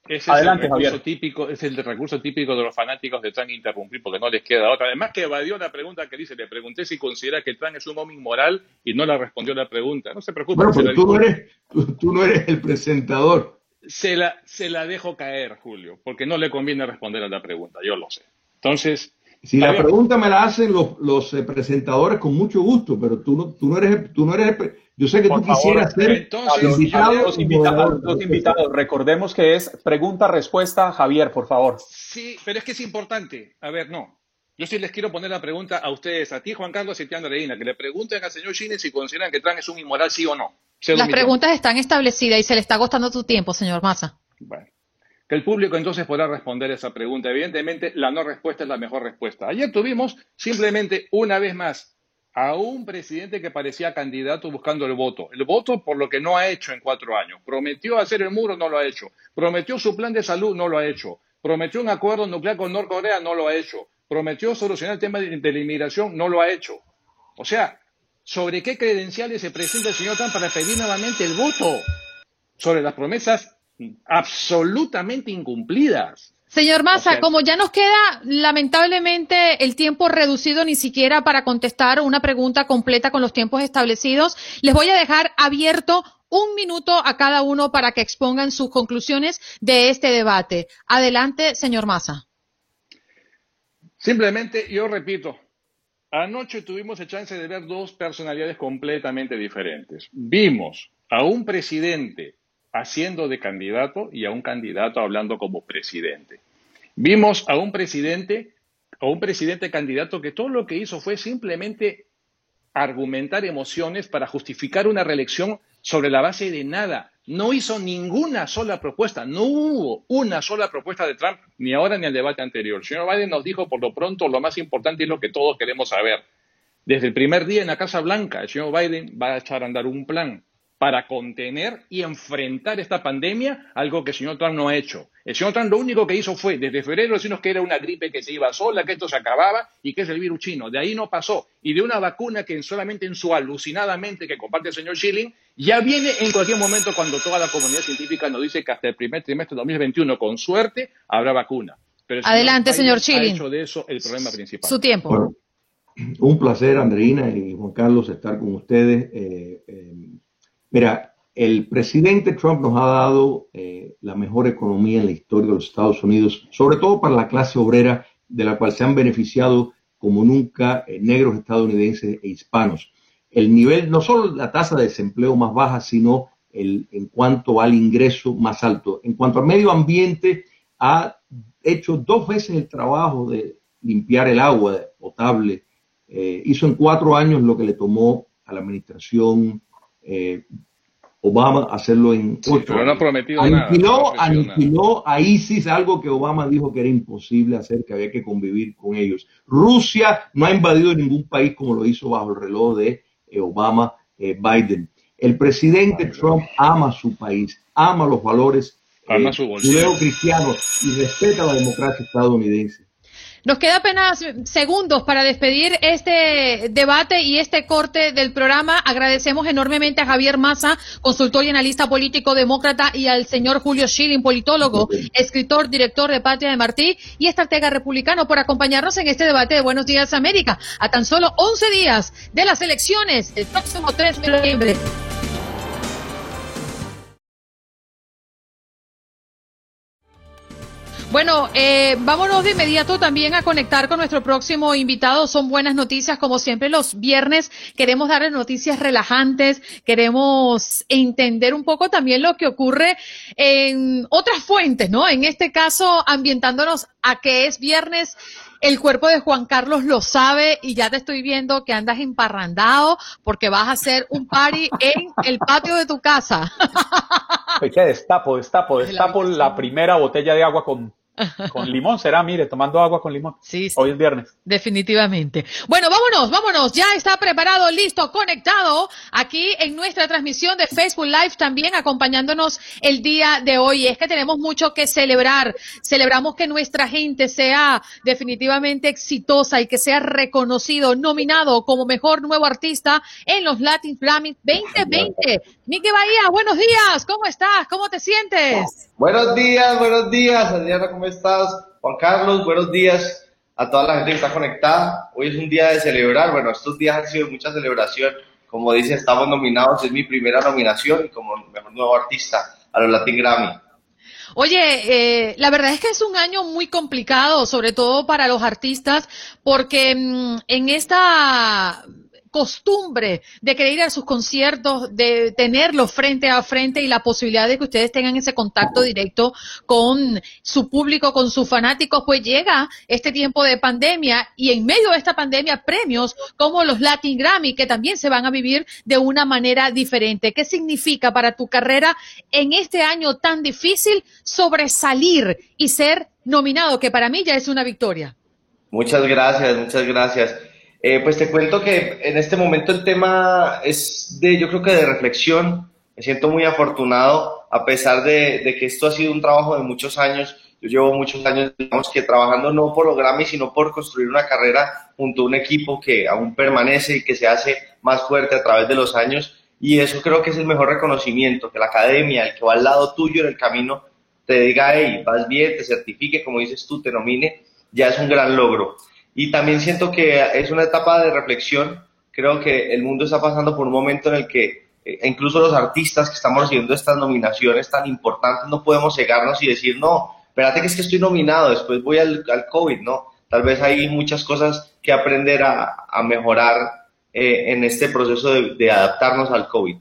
Ese Adelante, es el recurso típico, es el recurso típico de los fanáticos de Trump interrumpir porque no les queda otra. Además que evadió la pregunta que dice, le pregunté si considera que Trump es un hombre inmoral y no le respondió la pregunta. No se preocupe. Bueno, pero tú no, eres, tú, no eres el presentador. Se la, se la dejo caer, Julio, porque no le conviene responder a la pregunta, yo lo sé. Entonces, si la pregunta me la hacen los, los eh, presentadores con mucho gusto, pero tú no, tú no eres, tú no eres yo sé que tú quisieras ser los, invitados, los, invitados, Recordemos que es pregunta-respuesta, Javier, por favor. Sí, pero es que es importante. A ver, no. Yo sí les quiero poner la pregunta a ustedes, a ti, Juan Carlos y a Andreina, que le pregunten al señor Chines si consideran que Trump es un inmoral, sí o no. Las preguntas están establecidas y se le está costando tu tiempo, señor Massa. Bueno. Que el público entonces podrá responder esa pregunta. Evidentemente, la no respuesta es la mejor respuesta. Ayer tuvimos simplemente una vez más a un presidente que parecía candidato buscando el voto. El voto por lo que no ha hecho en cuatro años. Prometió hacer el muro, no lo ha hecho. Prometió su plan de salud, no lo ha hecho. Prometió un acuerdo nuclear con Norcorea, no lo ha hecho. Prometió solucionar el tema de la inmigración, no lo ha hecho. O sea, ¿sobre qué credenciales se presenta el señor Trump para pedir nuevamente el voto? Sobre las promesas absolutamente incumplidas. Señor Massa, como ya nos queda lamentablemente el tiempo reducido ni siquiera para contestar una pregunta completa con los tiempos establecidos, les voy a dejar abierto un minuto a cada uno para que expongan sus conclusiones de este debate. Adelante, señor Massa. Simplemente, yo repito, anoche tuvimos el chance de ver dos personalidades completamente diferentes. Vimos a un presidente haciendo de candidato y a un candidato hablando como presidente. Vimos a un presidente, a un presidente candidato que todo lo que hizo fue simplemente argumentar emociones para justificar una reelección sobre la base de nada. No hizo ninguna sola propuesta, no hubo una sola propuesta de Trump, ni ahora ni al debate anterior. El señor Biden nos dijo, por lo pronto, lo más importante es lo que todos queremos saber. Desde el primer día en la Casa Blanca, el señor Biden va a echar a andar un plan para contener y enfrentar esta pandemia, algo que el señor Trump no ha hecho. El señor Trump lo único que hizo fue, desde febrero, decirnos que era una gripe que se iba sola, que esto se acababa y que es el virus chino. De ahí no pasó. Y de una vacuna que solamente en su alucinadamente que comparte el señor Schilling, ya viene en cualquier momento cuando toda la comunidad científica nos dice que hasta el primer trimestre de 2021, con suerte, habrá vacuna. Pero Adelante, señor Schilling. Ha hecho de eso el problema principal. Su tiempo. un placer, Andreina y Juan Carlos, estar con ustedes. Eh, eh, Mira, el presidente Trump nos ha dado eh, la mejor economía en la historia de los Estados Unidos, sobre todo para la clase obrera, de la cual se han beneficiado como nunca eh, negros estadounidenses e hispanos. El nivel, no solo la tasa de desempleo más baja, sino el, en cuanto al ingreso más alto. En cuanto al medio ambiente, ha hecho dos veces el trabajo de limpiar el agua potable. Eh, hizo en cuatro años lo que le tomó a la administración eh, Obama hacerlo en ocho. pero no ha prometido aniquiló, nada. Aniquiló a ISIS, algo que Obama dijo que era imposible hacer, que había que convivir con ellos. Rusia no ha invadido ningún país como lo hizo bajo el reloj de eh, Obama eh, Biden. El presidente Trump ama su país, ama los valores ama cristianos y respeta la democracia estadounidense. Nos queda apenas segundos para despedir este debate y este corte del programa. Agradecemos enormemente a Javier Massa, consultor y analista político demócrata, y al señor Julio Schilling, politólogo, escritor, director de Patria de Martí y estratega republicano, por acompañarnos en este debate de Buenos Días América. A tan solo 11 días de las elecciones, el próximo 3 de noviembre. Bueno, eh, vámonos de inmediato también a conectar con nuestro próximo invitado. Son buenas noticias, como siempre los viernes. Queremos darles noticias relajantes, queremos entender un poco también lo que ocurre en otras fuentes, ¿no? En este caso, ambientándonos a que es viernes. El cuerpo de Juan Carlos lo sabe y ya te estoy viendo que andas emparrandado porque vas a hacer un party en el patio de tu casa. ¿Qué destapo, destapo, destapo la primera botella de agua con con limón será, mire, tomando agua con limón. Sí, Hoy es viernes. Definitivamente. Bueno, vámonos, vámonos. Ya está preparado, listo, conectado aquí en nuestra transmisión de Facebook Live también acompañándonos el día de hoy. Es que tenemos mucho que celebrar. Celebramos que nuestra gente sea definitivamente exitosa y que sea reconocido, nominado como mejor nuevo artista en los Latin Grammy 2020. Miki Bahía, buenos días. ¿Cómo estás? ¿Cómo te sientes? Buenos días, buenos días. Adriana, ¿cómo estás? Juan Carlos, buenos días a toda la gente que está conectada. Hoy es un día de celebrar. Bueno, estos días han sido mucha celebración. Como dice, estamos nominados. Es mi primera nominación como mejor nuevo artista a los Latin Grammy. Oye, eh, la verdad es que es un año muy complicado, sobre todo para los artistas, porque mm, en esta costumbre de querer ir a sus conciertos, de tenerlos frente a frente y la posibilidad de que ustedes tengan ese contacto directo con su público, con sus fanáticos, pues llega este tiempo de pandemia y en medio de esta pandemia premios como los Latin Grammy que también se van a vivir de una manera diferente. ¿Qué significa para tu carrera en este año tan difícil sobresalir y ser nominado, que para mí ya es una victoria? Muchas gracias, muchas gracias. Eh, pues te cuento que en este momento el tema es de, yo creo que de reflexión. Me siento muy afortunado, a pesar de, que esto ha sido un trabajo de muchos años. Yo llevo muchos años, digamos que trabajando no por los Grammy, sino por construir una carrera junto a un equipo que aún permanece y que se hace más fuerte a través de los años. Y eso creo que es el mejor reconocimiento, que la academia, el que va al lado tuyo en el camino, te diga, hey, vas bien, te certifique, como dices tú, te nomine, ya es un gran logro. Y también siento que es una etapa de reflexión. Creo que el mundo está pasando por un momento en el que eh, incluso los artistas que estamos recibiendo estas nominaciones tan importantes no podemos cegarnos y decir, no, espérate que es que estoy nominado, después voy al, al COVID, ¿no? Tal vez hay muchas cosas que aprender a, a mejorar eh, en este proceso de, de adaptarnos al COVID.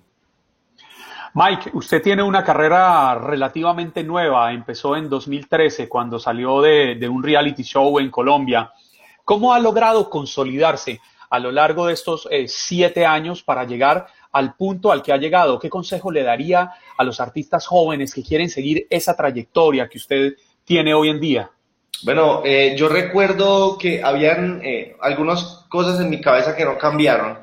Mike, usted tiene una carrera relativamente nueva, empezó en 2013 cuando salió de, de un reality show en Colombia. ¿Cómo ha logrado consolidarse? a lo largo de estos eh, siete años para llegar al punto al que ha llegado? ¿Qué consejo le daría a los artistas jóvenes que quieren seguir esa trayectoria que usted tiene hoy en día? Bueno, eh, yo recuerdo que habían eh, algunas cosas en mi cabeza que no cambiaron,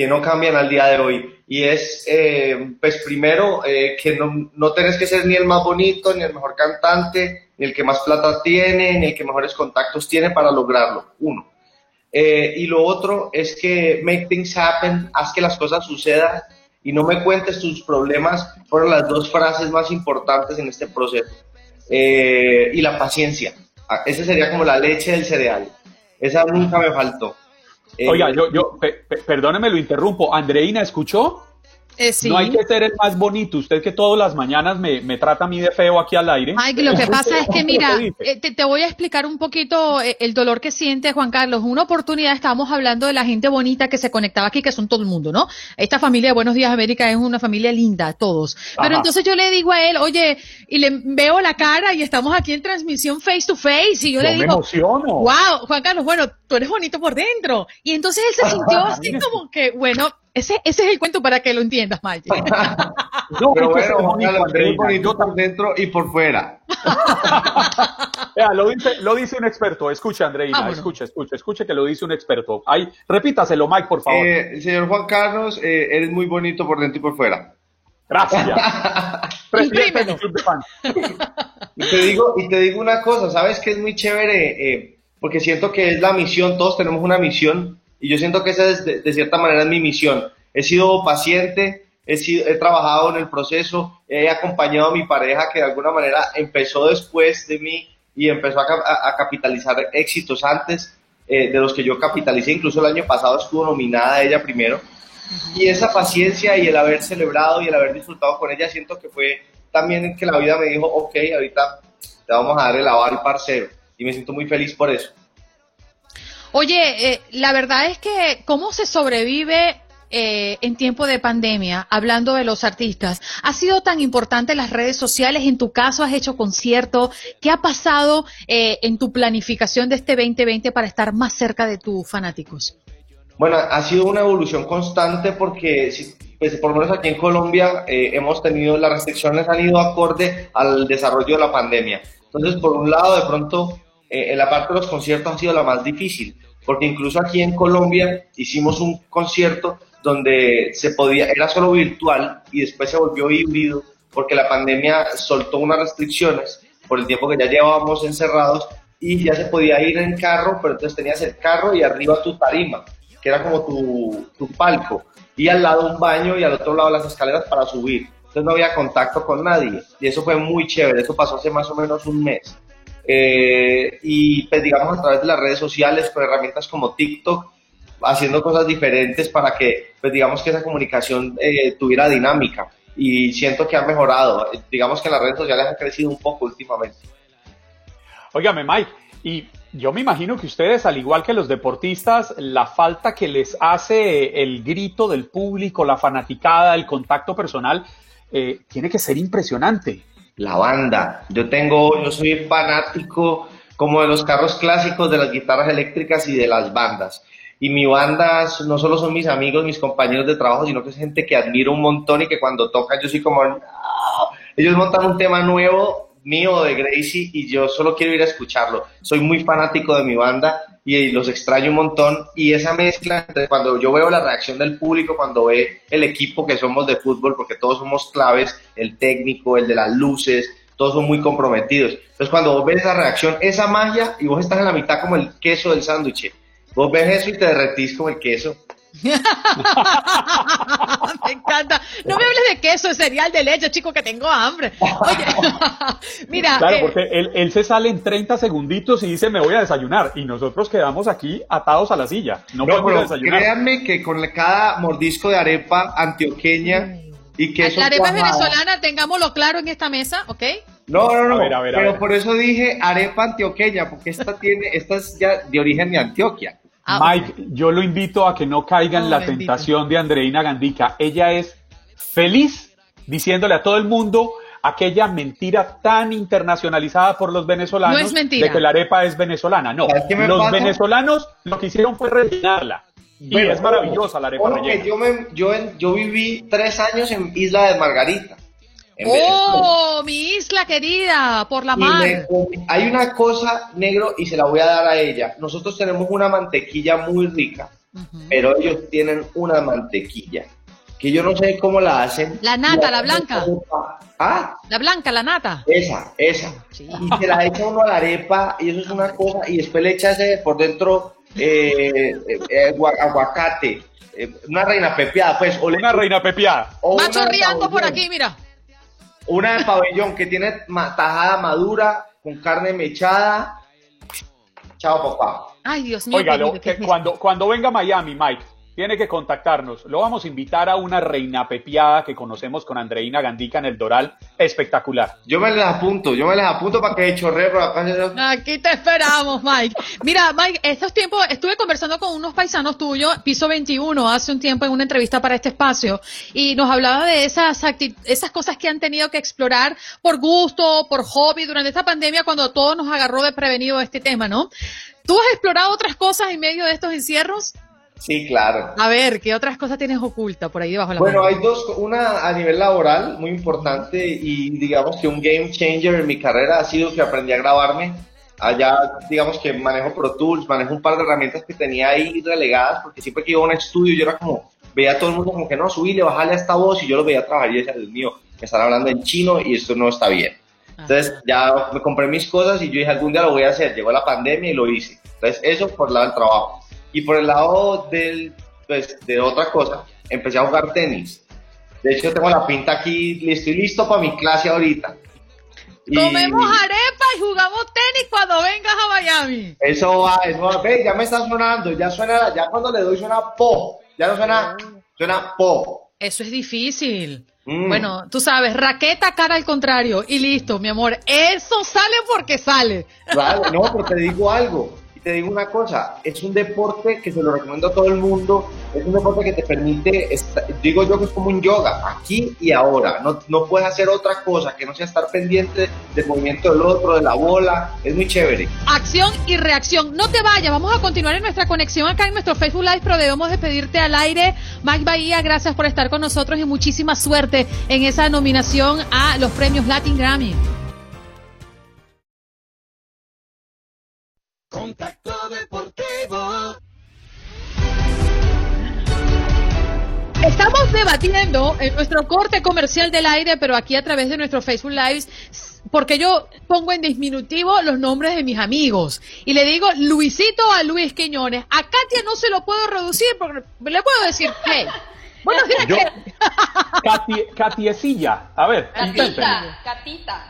que no cambian al día de hoy. Y es, eh, pues primero, que no, no tenés que ser ni el más bonito, ni el mejor cantante, ni el que más plata tiene, ni el que mejores contactos tiene para lograrlo. Uno. y lo otro es que make things happen, haz que las cosas sucedan y no me cuentes tus problemas, fueron las dos frases más importantes en este proceso. y la paciencia Ah, esa sería como la leche del cereal. Esa nunca me faltó. Oiga, eh, yo, yo perdóneme, lo interrumpo. Andreina, ¿escuchó? Eh, no hay que ser el más bonito. Usted que todas las mañanas me, trata a mí de feo aquí al aire. Ay, lo que pasa es que, mira, eh, te, voy a explicar un poquito eh, el dolor que siente Juan Carlos. Una oportunidad estábamos hablando de la gente bonita que se conectaba aquí, que son todo el mundo, ¿no? Esta familia de Buenos Días América es una familia linda, todos. Pero entonces yo le digo a él, oye, y le veo la cara y estamos aquí en transmisión face to face y yo, le digo, emociono. wow, Juan Carlos, bueno, tú eres bonito por dentro. Y entonces él se sintió así como que, bueno, ese, ese es el cuento para que lo entiendas, Mike. no, pero bueno, bonito, bonito por dentro y por fuera. lo, dice, lo dice un experto. Escucha, Andreina, ah, escucha, escucha, escucha que lo dice un experto. Ay, repítaselo, Mike, por favor. Eh, señor Juan Carlos, eh, eres muy bonito por dentro y por fuera. Gracias. Presidente del club de fans. y, te digo, y te digo una cosa, ¿sabes que es muy chévere? Eh, porque siento que es la misión, todos tenemos una misión y yo siento que esa es, de, cierta manera, es mi misión. He sido paciente, he, sido, he trabajado en el proceso, he acompañado a mi pareja que de alguna manera empezó después de mí y empezó a, capitalizar éxitos antes eh, de los que yo capitalicé. Incluso el año pasado estuvo nominada ella primero. Y esa paciencia y el haber celebrado y el haber disfrutado con ella, siento que fue también que la vida me dijo, ok, ahorita te vamos a dar el aval parcero. Y me siento muy feliz por eso. Oye, eh, la verdad es que cómo se sobrevive eh, en tiempo de pandemia, hablando de los artistas, ha sido tan importante las redes sociales. En tu caso, has hecho conciertos. ¿Qué ha pasado eh, en tu planificación de este 2020 para estar más cerca de tus fanáticos? Bueno, ha sido una evolución constante porque, pues, por lo menos aquí en Colombia, hemos tenido las restricciones han ido acorde al desarrollo de la pandemia. Entonces, por un lado, de pronto en la parte de los conciertos ha sido la más difícil, porque incluso aquí en Colombia hicimos un concierto donde se podía, era solo virtual y después se volvió híbrido porque la pandemia soltó unas restricciones por el tiempo que ya llevábamos encerrados y ya se podía ir en carro, pero entonces tenías el carro y arriba tu tarima, que era como tu, tu palco, y al lado un baño y al otro lado las escaleras para subir. Entonces no había contacto con nadie y eso fue muy chévere, eso pasó hace más o menos un mes. Eh, y pues digamos a través de las redes sociales, con herramientas como TikTok, haciendo cosas diferentes para que pues digamos que esa comunicación eh, tuviera dinámica y siento que ha mejorado. Digamos que las redes sociales han crecido un poco últimamente. Óigame, Mike, y yo me imagino que ustedes, al igual que los deportistas, la falta que les hace el grito del público, la fanaticada, el contacto personal, eh, tiene que ser impresionante la banda. Yo tengo, yo soy fanático como de los carros clásicos, de las guitarras eléctricas y de las bandas. Y mi banda no solo son mis amigos, mis compañeros de trabajo, sino que es gente que admiro un montón y que cuando tocan yo soy como, ellos montan un tema nuevo mío de Gracie y yo solo quiero ir a escucharlo. Soy muy fanático de mi banda y los extraño un montón. Y esa mezcla cuando yo veo la reacción del público, cuando ve el equipo que somos de fútbol, porque todos somos claves, el técnico, el de las luces, todos son muy comprometidos. Entonces cuando vos ves esa reacción, esa magia y vos estás en la mitad como el queso del sándwich, vos ves eso y te derretís como el queso me encanta. No me hables de queso, de cereal, de leche, chico, que tengo hambre. Oye, mira. Claro, eh, porque él, se sale en 30 segunditos y dice, me voy a desayunar. Y nosotros quedamos aquí atados a la silla. No, podemos desayunar. Créanme que con cada mordisco de arepa antioqueña y queso. La arepa es venezolana, tengámoslo claro en esta mesa, ¿ok? No, no, no. pero por eso dije arepa antioqueña, porque esta tiene, esta es ya de origen de Antioquia. Ah, Mike, yo lo invito a que no caiga en la tentación de Andreina Gandica. Ella es feliz diciéndole a todo el mundo aquella mentira tan internacionalizada por los venezolanos de que la arepa es venezolana. No, los venezolanos lo que hicieron fue rellenarla. Y es maravillosa la arepa rellena. yo, me, yo, en- yo viví tres años en Isla de Margarita. ¡Oh, mi isla querida! Por la me mar. hay una cosa, negro, y se la voy a dar a ella. Nosotros tenemos una mantequilla muy rica, pero ellos tienen una mantequilla que yo no sé cómo la hacen. La nata, la blanca. Ah, La blanca, la nata. esa, esa. Y se la echa uno a la arepa, y eso es una cosa, y después le echa ese por dentro eh, eh, eh, gua- aguacate, eh, una reina pepiada, pues. O Una reina pepiada. Va chorreando por aquí, mira. Una de pabellón que tiene ma- tajada madura, con carne mechada. Chao, papá. Ay, Dios mío. Oiga, lo- que cuando, cuando venga a Miami, Mike, tiene que contactarnos. Lo vamos a invitar a una reina pepiada que conocemos con Andreina Gandica en el Doral. Espectacular. Yo me las apunto, yo me las apunto para que chorree por acá. Aquí te esperamos, Mike. Mira, Mike, estos tiempos estuve conversando con unos paisanos tuyos, piso 21, hace un tiempo en una entrevista para este espacio, y nos hablaba de esas cosas que han tenido que explorar por gusto, por hobby, durante esta pandemia, cuando todo nos agarró de prevenido este tema, ¿no? ¿Tú has explorado otras cosas en medio de estos encierros? Sí, claro. A ver, ¿qué otras cosas tienes oculta por ahí debajo de la Bueno, mano? hay dos, una a nivel laboral muy importante y digamos que un game changer en mi carrera ha sido que aprendí a grabarme. Allá, digamos que manejo Pro Tools, manejo un par de herramientas que tenía ahí relegadas, porque siempre que iba a un estudio yo era como, veía a todo el mundo como que no, subile, bajale a esta voz y yo lo veía trabajar y decía, Dios mío, me están hablando en chino y esto no está bien. Entonces ya me compré mis cosas y yo dije, algún día lo voy a hacer. Llegó la pandemia y lo hice. Entonces eso por lado del trabajo. Y por el lado del, pues, de otra cosa, empecé a jugar tenis. De hecho, tengo la pinta aquí, estoy listo para mi clase ahorita. Y Comemos arepa y jugamos tenis cuando vengas a Miami. eso va, eso va. Ve, ya me está sonando, ya suena, ya cuando le doy suena po, ya no suena, suena po. Eso es difícil. Mm. Bueno, tú sabes, raqueta cara al contrario y listo, mi amor. Eso sale porque sale. Claro, no, pero te digo algo, te digo una cosa, es un deporte que se lo recomiendo a todo el mundo, es un deporte que te permite, digo yo que es como un yoga, aquí y ahora, no, no puedes hacer otra cosa que no sea estar pendiente del movimiento del otro, de la bola, es muy chévere. Acción y reacción. No te vayas, vamos a continuar en nuestra conexión acá en nuestro Facebook Live, pero debemos despedirte al aire. Mike Bahía, gracias por estar con nosotros y muchísima suerte en esa nominación a los premios Latin Grammy. Contacto Deportivo. Estamos debatiendo en nuestro corte comercial del aire, pero aquí a través de nuestro Facebook Live, porque yo pongo en disminutivo los nombres de mis amigos y le digo Luisito a Luis Quiñones. A Katia no se lo puedo reducir porque le puedo decir hey. Bueno, días, Yo-. Katy, Katiecilla. A ver, inténtenlo. Catita.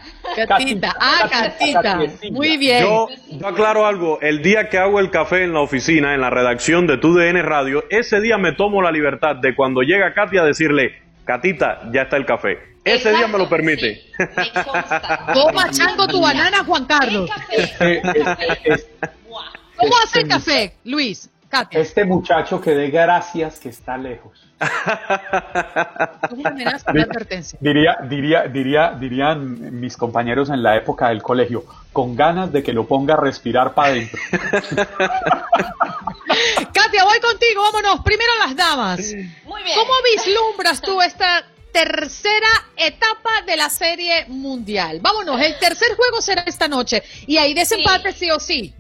Catita. Ah, Catita. Muy bien. Yo, yo aclaro algo, el día que hago el café en la oficina, en la redacción de TUDN Radio, ese día me tomo la libertad de cuando llega Katia decirle, Catita, ya está el café. Ese día me lo permite. Toma chango tu banana, Juan Carlos. ¿Cómo hace el café, Luis? Katia. Este muchacho que dé gracias que está lejos. Una amenaza, una advertencia. Diría, diría, diría, dirían mis compañeros en la época del colegio, con ganas de que lo ponga a respirar para adentro. Katia, voy contigo, vámonos. Primero las damas. Muy bien. ¿Cómo vislumbras tú esta tercera etapa de la serie mundial? Vámonos, el tercer juego será esta noche y ahí desempate sí o sí.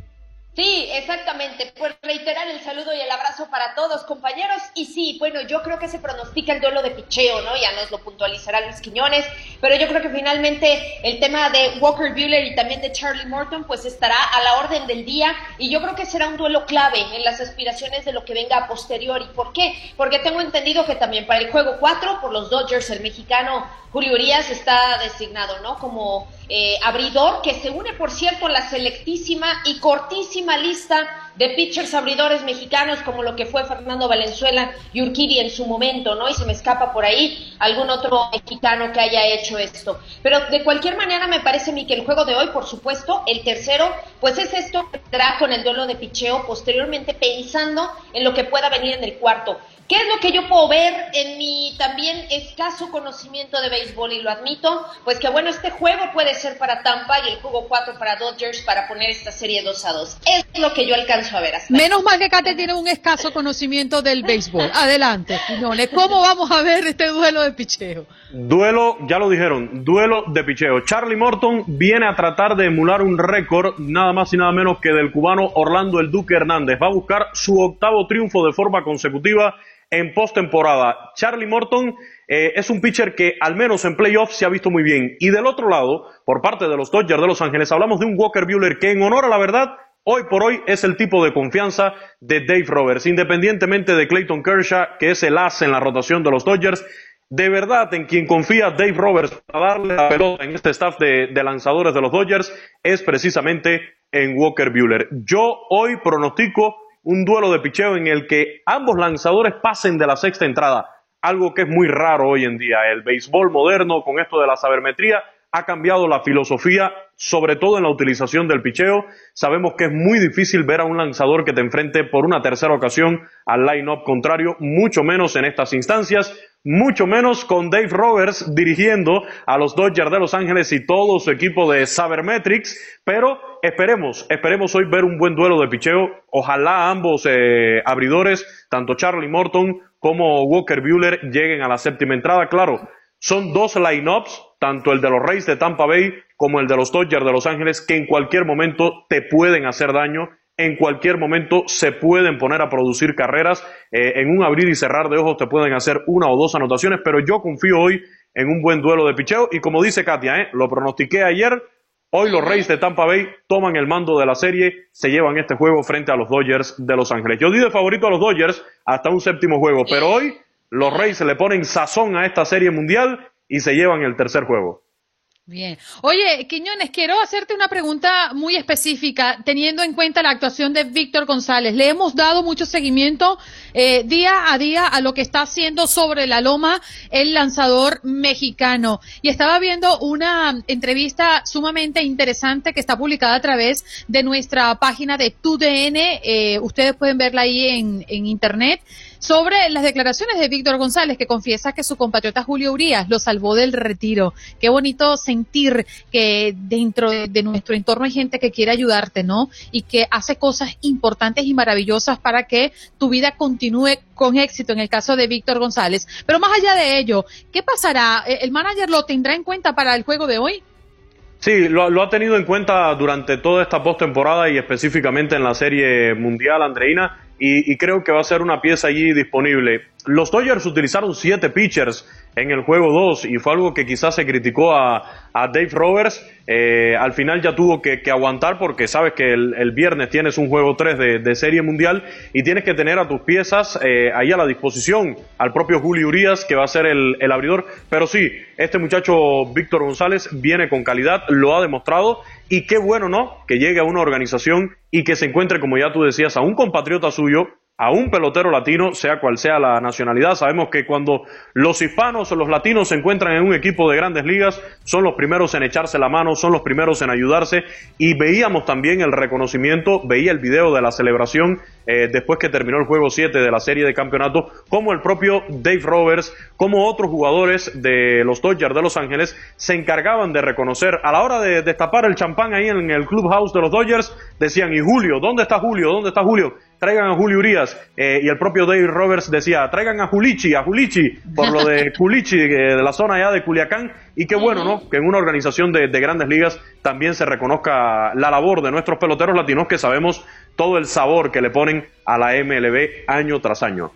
Sí, exactamente. Pues reiterar el saludo y el abrazo para todos, compañeros. Y sí, bueno, yo creo que se pronostica el duelo de picheo, ¿no? Ya nos lo puntualizará Luis Quiñones. Pero yo creo que finalmente el tema de Walker Buehler y también de Charlie Morton, pues estará a la orden del día. Y yo creo que será un duelo clave en las aspiraciones de lo que venga a posteriori. ¿Por qué? Porque tengo entendido que también para el juego 4, por los Dodgers, el mexicano Julio Urias está designado, ¿no? Como eh, abridor, que se une, por cierto, a la selectísima y cortísima lista de pitchers abridores mexicanos, como lo que fue Fernando Valenzuela y Urquidi en su momento, ¿no? Y se me escapa por ahí algún otro mexicano que haya hecho esto. Pero de cualquier manera, me parece a mí que el juego de hoy, por supuesto, el tercero, pues es esto que tendrá con el duelo de picheo, posteriormente pensando en lo que pueda venir en el cuarto. ¿Qué es lo que yo puedo ver en mi también escaso conocimiento de béisbol, y lo admito, pues que bueno, este juego puede ser para Tampa y el juego 4 para Dodgers para poner esta serie 2 a 2. Es lo que yo alcanzo a ver hasta Menos mal que Kate tiene un escaso conocimiento del béisbol. Adelante, Quiñones. ¿Cómo vamos a ver este duelo de picheo? Duelo, ya lo dijeron, duelo de picheo. Charlie Morton viene a tratar de emular un récord, nada más y nada menos que del cubano Orlando El Duque Hernández. Va a buscar su octavo triunfo de forma consecutiva en postemporada. Charlie Morton eh, es un pitcher que al menos en playoffs se ha visto muy bien. Y del otro lado, por parte de los Dodgers de Los Ángeles, hablamos de un Walker Buehler que en honor a la verdad hoy por hoy es el tipo de confianza de Dave Roberts, independientemente de Clayton Kershaw, que es el as en la rotación de los Dodgers. De verdad, en quien confía Dave Roberts para darle la pelota en este staff de, de lanzadores de los Dodgers es precisamente en Walker Buehler. Yo hoy pronostico un duelo de picheo en el que ambos lanzadores pasen de la sexta entrada, algo que es muy raro hoy en día. El béisbol moderno con esto de la sabermetría ha cambiado la filosofía, sobre todo en la utilización del picheo. Sabemos que es muy difícil ver a un lanzador que te enfrente por una tercera ocasión al line-up contrario, mucho menos en estas instancias mucho menos con Dave Roberts dirigiendo a los Dodgers de Los Ángeles y todo su equipo de Sabermetrics, pero esperemos, esperemos hoy ver un buen duelo de picheo. Ojalá ambos eh, abridores, tanto Charlie Morton como Walker Buehler, lleguen a la séptima entrada. Claro, son dos lineups, tanto el de los Reyes de Tampa Bay como el de los Dodgers de Los Ángeles, que en cualquier momento te pueden hacer daño en cualquier momento se pueden poner a producir carreras. Eh, en un abrir y cerrar de ojos te pueden hacer una o dos anotaciones, pero yo confío hoy en un buen duelo de picheo y como dice Katia, eh, lo pronostiqué ayer, hoy los Reyes de Tampa Bay toman el mando de la serie, se llevan este juego frente a los Dodgers de Los Ángeles. Yo di de favorito a los Dodgers hasta un séptimo juego, pero hoy los Reyes le ponen sazón a esta serie mundial y se llevan el tercer juego. Bien. Oye, Quiñones, quiero hacerte una pregunta muy específica, teniendo en cuenta la actuación de Víctor González. Le hemos dado mucho seguimiento eh, día a día a lo que está haciendo sobre la loma el lanzador mexicano. Y estaba viendo una entrevista sumamente interesante que está publicada a través de nuestra página de TUDN. Eh, ustedes pueden verla ahí en, en internet sobre las declaraciones de Víctor González, que confiesa que su compatriota Julio Urias lo salvó del retiro. Qué bonito sentir que dentro de, nuestro entorno hay gente que quiere ayudarte, ¿no? Y que hace cosas importantes y maravillosas para que tu vida continúe con éxito, en el caso de Víctor González. Pero más allá de ello, ¿qué pasará? ¿El manager lo tendrá en cuenta para el juego de hoy? Sí, lo, ha tenido en cuenta durante toda esta postemporada y específicamente en la Serie Mundial, Andreina y, creo que va a ser una pieza allí disponible. Los Dodgers utilizaron siete pitchers en el juego 2 y fue algo que quizás se criticó a, Dave Roberts. Eh, al final ya tuvo que, aguantar porque sabes que el, viernes tienes un juego 3 de, Serie Mundial y tienes que tener a tus piezas eh, ahí a la disposición, al propio Julio Urias que va a ser el, el abridor. Pero sí, este muchacho Víctor González viene con calidad, lo ha demostrado y qué bueno, ¿no? Que llegue a una organización y que se encuentre, como ya tú decías, a un compatriota suyo a un pelotero latino, sea cual sea la nacionalidad. Sabemos que cuando los hispanos o los latinos se encuentran en un equipo de grandes ligas, son los primeros en echarse la mano, son los primeros en ayudarse. Y veíamos también el reconocimiento, veía el video de la celebración eh, después que terminó el juego 7 de la serie de campeonato, como el propio Dave Roberts, como otros jugadores de los Dodgers de Los Ángeles se encargaban de reconocer a la hora de destapar el champán ahí en el clubhouse de los Dodgers, decían, ¿y Julio? ¿Dónde está Julio? ¿Dónde está Julio? Traigan a Julio Urias. Eh, y el propio Dave Roberts decía, traigan a Julichi, a Julichi, por lo de Julichi, de la zona allá de Culiacán. Y qué bueno, ¿no? Que en una organización de, grandes ligas también se reconozca la labor de nuestros peloteros latinos que sabemos todo el sabor que le ponen a la MLB año tras año.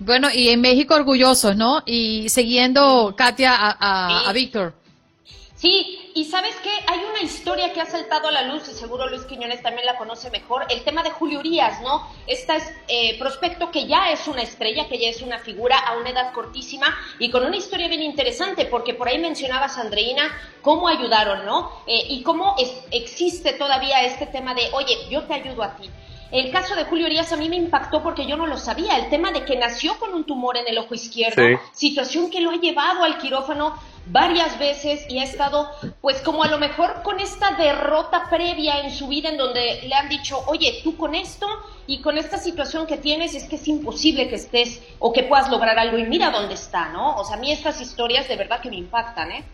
Bueno, y en México orgullosos, ¿no? Y siguiendo, Katia, a, a Víctor. Sí, y sabes qué, hay una historia que ha saltado a la luz y seguro Luis Quiñones también la conoce mejor, el tema de Julio Urias, ¿no? Este eh, prospecto que ya es una estrella, que ya es una figura a una edad cortísima y con una historia bien interesante, porque por ahí mencionabas, Andreina, cómo ayudaron, ¿no? Eh, y cómo existe todavía este tema de, oye, yo te ayudo a ti. El caso de Julio Urias a mí me impactó porque yo no lo sabía. El tema de que nació con un tumor en el ojo izquierdo, situación que lo ha llevado al quirófano varias veces y ha estado, pues como a lo mejor con esta derrota previa en su vida en donde le han dicho, oye, tú con esto y con esta situación que tienes es que es imposible que estés o que puedas lograr algo y mira dónde está, ¿no? O sea, a mí estas historias de verdad que me impactan, ¿eh?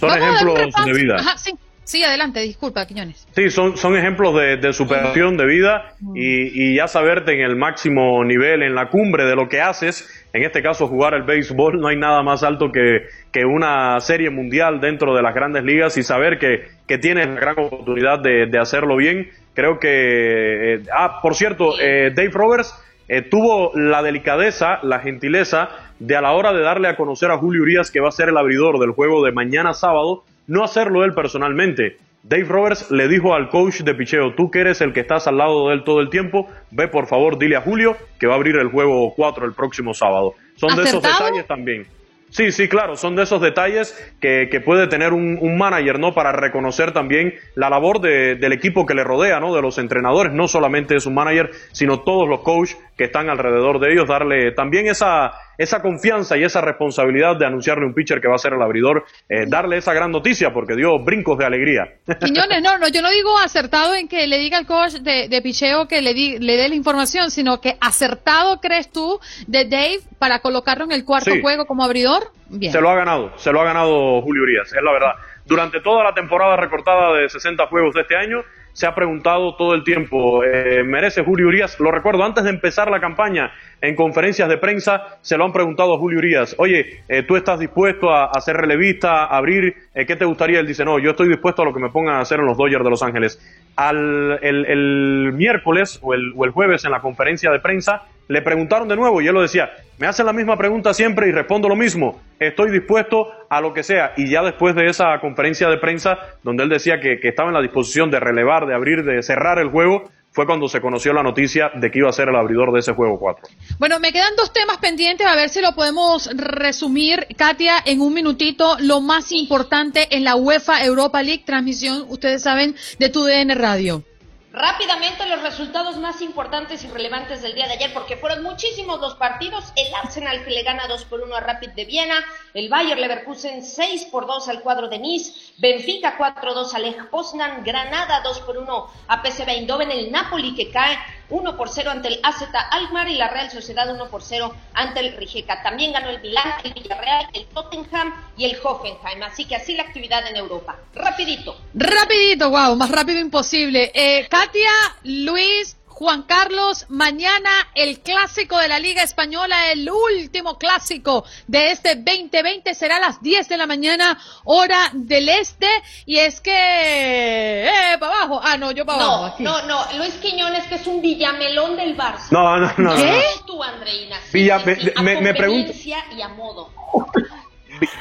Son ejemplos de vida. Ajá, sí. Sí, adelante, disculpa, Quiñones. Sí, son, son ejemplos de, de superación de vida y, y, ya saberte en el máximo nivel, en la cumbre de lo que haces, en este caso jugar el béisbol, no hay nada más alto que, que una serie mundial dentro de las grandes ligas y saber que, que tienes la gran oportunidad de, de hacerlo bien. Creo que... Eh, ah, por cierto, eh, Dave Roberts eh, tuvo la delicadeza, la gentileza de a la hora de darle a conocer a Julio Urias que va a ser el abridor del juego de mañana sábado, no hacerlo él personalmente. Dave Roberts le dijo al coach de picheo, tú que eres el que estás al lado de él todo el tiempo, ve por favor, dile a Julio que va a abrir el juego 4 el próximo sábado. Son de esos detalles también. Sí, sí, claro, son de esos detalles que, que puede tener un, un, manager, ¿no? Para reconocer también la labor de, del equipo que le rodea, ¿no? De los entrenadores, no solamente es un manager, sino todos los coaches que están alrededor de ellos, darle también esa, esa confianza y esa responsabilidad de anunciarle un pitcher que va a ser el abridor, eh, darle esa gran noticia porque dio brincos de alegría. Quiñones, no, no, yo no digo acertado en que le diga al coach de, de picheo que le, di, le dé la información, sino que acertado crees tú de Dave para colocarlo en el cuarto Sí. juego como abridor. Bien. Se lo ha ganado, se lo ha ganado Julio Urias, es la verdad. Durante toda la temporada recortada de 60 juegos de este año, se ha preguntado todo el tiempo, eh, ¿merece Julio Urias? Lo recuerdo, antes de empezar la campaña, en conferencias de prensa, se lo han preguntado a Julio Urias, oye, eh, ¿tú estás dispuesto a, a ser relevista, a abrir? Eh, ¿Qué te gustaría? Él dice, no, yo estoy dispuesto a lo que me pongan a hacer en los Dodgers de Los Ángeles. Al, el, el miércoles o el, o el jueves en la conferencia de prensa, le preguntaron de nuevo y él lo decía, me hacen la misma pregunta siempre y respondo lo mismo, estoy dispuesto a lo que sea. Y ya después de esa conferencia de prensa, donde él decía que, que estaba en la disposición de relevar, de abrir, de cerrar el juego, fue cuando se conoció la noticia de que iba a ser el abridor de ese juego 4. Bueno, me quedan dos temas pendientes, a ver si lo podemos resumir, Katia, en un minutito. Lo más importante en la UEFA Europa League, transmisión, ustedes saben, de tu DN Radio. Rápidamente los resultados más importantes y relevantes del día de ayer, porque fueron muchísimos los partidos. El Arsenal que le gana 2 por 1 a Rapid de Viena, el Bayer Leverkusen 6 por 2 al cuadro de Nice, Benfica 4-2 a Lech Poznan, Granada 2 por 1 a PSV Eindhoven, el Napoli que cae 1 por 0 ante el AZ Alkmaar y la Real Sociedad 1 por 0 ante el Rijeka. También ganó el Milán, el Villarreal, el Tottenham y el Hoffenheim. Así que así la actividad en Europa. Rapidito. Rapidito, wow, más rápido imposible. Eh, Katia, Luis, Juan Carlos, mañana el clásico de la Liga Española, el último clásico de este 2020 será a las 10 de la mañana, hora del este. Y es que, eh, para abajo. Ah, no, yo para abajo. No, aquí. no, no, Luis Quiñones que es un villamelón del Barça. No, no, no. ¿Qué? no. Tú, Andreina. Villa- Sí, sí, me- me- a me pregunto- conveniencia y a modo.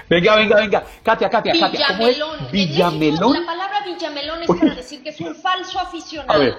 Venga, venga, venga. Katia, Katia, Katia. ¿Cómo es? Villamelón. En México, Villamelón. La palabra es para decir que es un falso aficionado. A ver.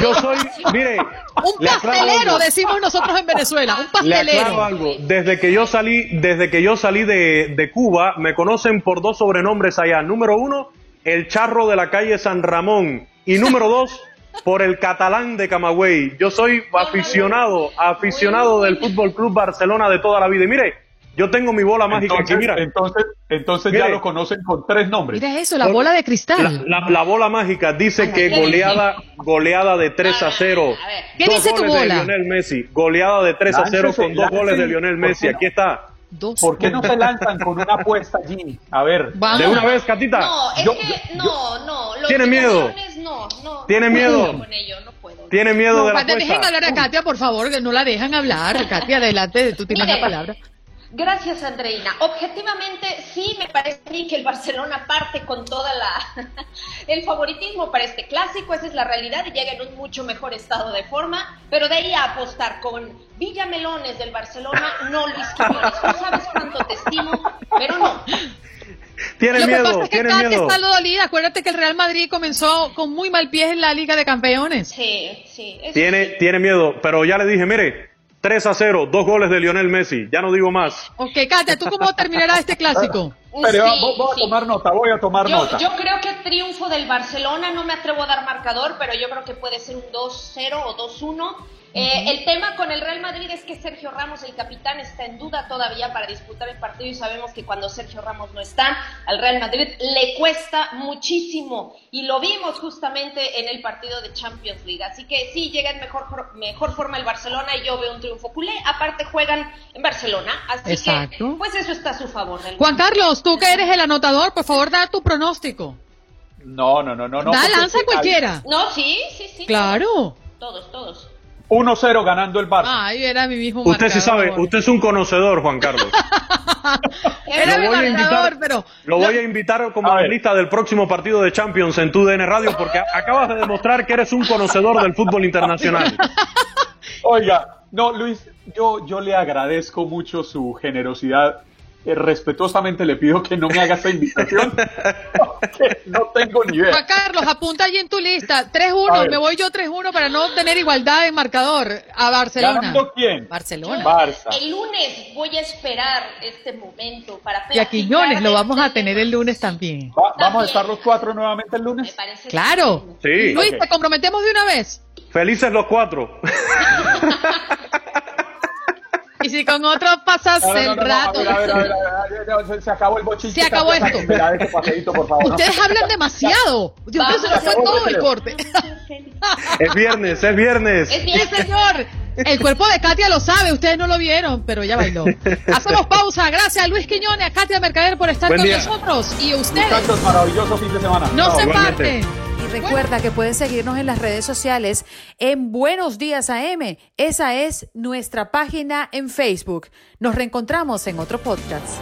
Yo soy, mire, Un pastelero, decimos nosotros en Venezuela, un pastelero. algo. Desde que yo salí, desde que yo salí de, de Cuba, me conocen por dos sobrenombres allá. Número uno, el charro de la calle San Ramón. Y número dos, por el catalán de Camagüey. Yo soy aficionado, aficionado del Fútbol Club Barcelona de toda la vida. Y mire, yo tengo mi bola mágica Entonces, aquí, mira. entonces, entonces ya Mire. lo conocen con tres nombres. Mira eso, la bola de cristal. La, la bola mágica dice que goleada, goleada de 3 a 0. ¿Qué dos dice tu goles de bola? Lionel Messi. Goleada de 3 a 0 Láncese, con dos goles de Lionel Messi. Aquí está. ¿Por qué no se lanzan con una apuesta allí? A ver. De una vez, Catita. No, es Yo- que no, no. Los Tiene miedo. No, no. Tiene no miedo. con ello, no puedo. Tiene miedo No, de la Katia, dejen apuesta. hablar a Katia, por favor, que no la dejan hablar. Katia, adelante, tú tienes la palabra. Gracias, Andreina. Objetivamente, sí me parece a mí que el Barcelona parte con toda la el favoritismo para este clásico, esa es la realidad y llega en un mucho mejor estado de forma, pero de ahí a apostar con Villamelones del Barcelona, no Luis Quiñones. Tú sabes cuánto te estimo, pero no. Tiene Lo que miedo, pasa es que tiene Katia miedo. está dolida. Acuérdate que el Real Madrid comenzó con muy mal pie en la Liga de Campeones. Sí, sí. Tiene, sí. tiene miedo. Pero ya le dije, mire, 3 a 0, dos goles de Lionel Messi. Ya no digo más. Ok, Katia, ¿tú cómo terminará este clásico? Pero Sí, voy, voy a sí. tomar nota, voy a tomar Yo, nota. yo creo que triunfo del Barcelona, no me atrevo a dar marcador, pero yo creo que puede ser un 2-0 o 2-1. Eh, el tema con el Real Madrid es que Sergio Ramos, el capitán, está en duda todavía para disputar el partido y sabemos que cuando Sergio Ramos no está, al Real Madrid le cuesta muchísimo y lo vimos justamente en el partido de Champions League. Así que sí, llega en mejor, mejor forma el Barcelona y yo veo un triunfo culé. Aparte juegan en Barcelona, así que pues eso está a su favor. Juan Carlos, tú que eres el anotador, por favor da tu pronóstico. No, no, no, no. no da lanza cualquiera. No, sí, sí, sí. Claro. Todos, todos. 1-0 ganando el Barça. Ay, era mi mismo Usted sí sabe, usted es un conocedor, Juan Carlos. era lo, voy marcador, pero... lo voy a invitar como analista del próximo partido de Champions en tu DN Radio porque acabas de demostrar que eres un conocedor del fútbol internacional. Oiga, no, Luis, yo, yo le agradezco mucho su generosidad eh, respetuosamente le pido que no me haga esa invitación. no tengo ni idea. Juan Carlos, apunta allí en tu lista. 3-1, me voy yo 3-1 para no tener igualdad en marcador a Barcelona. ¿Ganando quién? Barcelona. Barça. El lunes voy a esperar este momento para Y a Quiñones lo vamos a tener el lunes también. ¿Vamos a estar los cuatro nuevamente el lunes? claro. Sí. Luis, ¿te comprometemos de una vez? Felices los cuatro. Y si con otro pasas el rato. Se acabó el bochinche. Se acabó esto. Ustedes hablan demasiado. Dios mío, se nos fue todo el corte. Es viernes, es viernes. Es viernes, señor. El cuerpo de Katia lo sabe, ustedes no lo vieron, pero ya bailó. Hacemos pausa. Gracias a Luis Quiñones, a Katia Mercader por estar con nosotros. Y ustedes. maravilloso fin de semana. No, se parten. Recuerda que pueden seguirnos en las redes sociales en Buenos Días AM. Esa es nuestra página en Facebook. Nos reencontramos en otro podcast.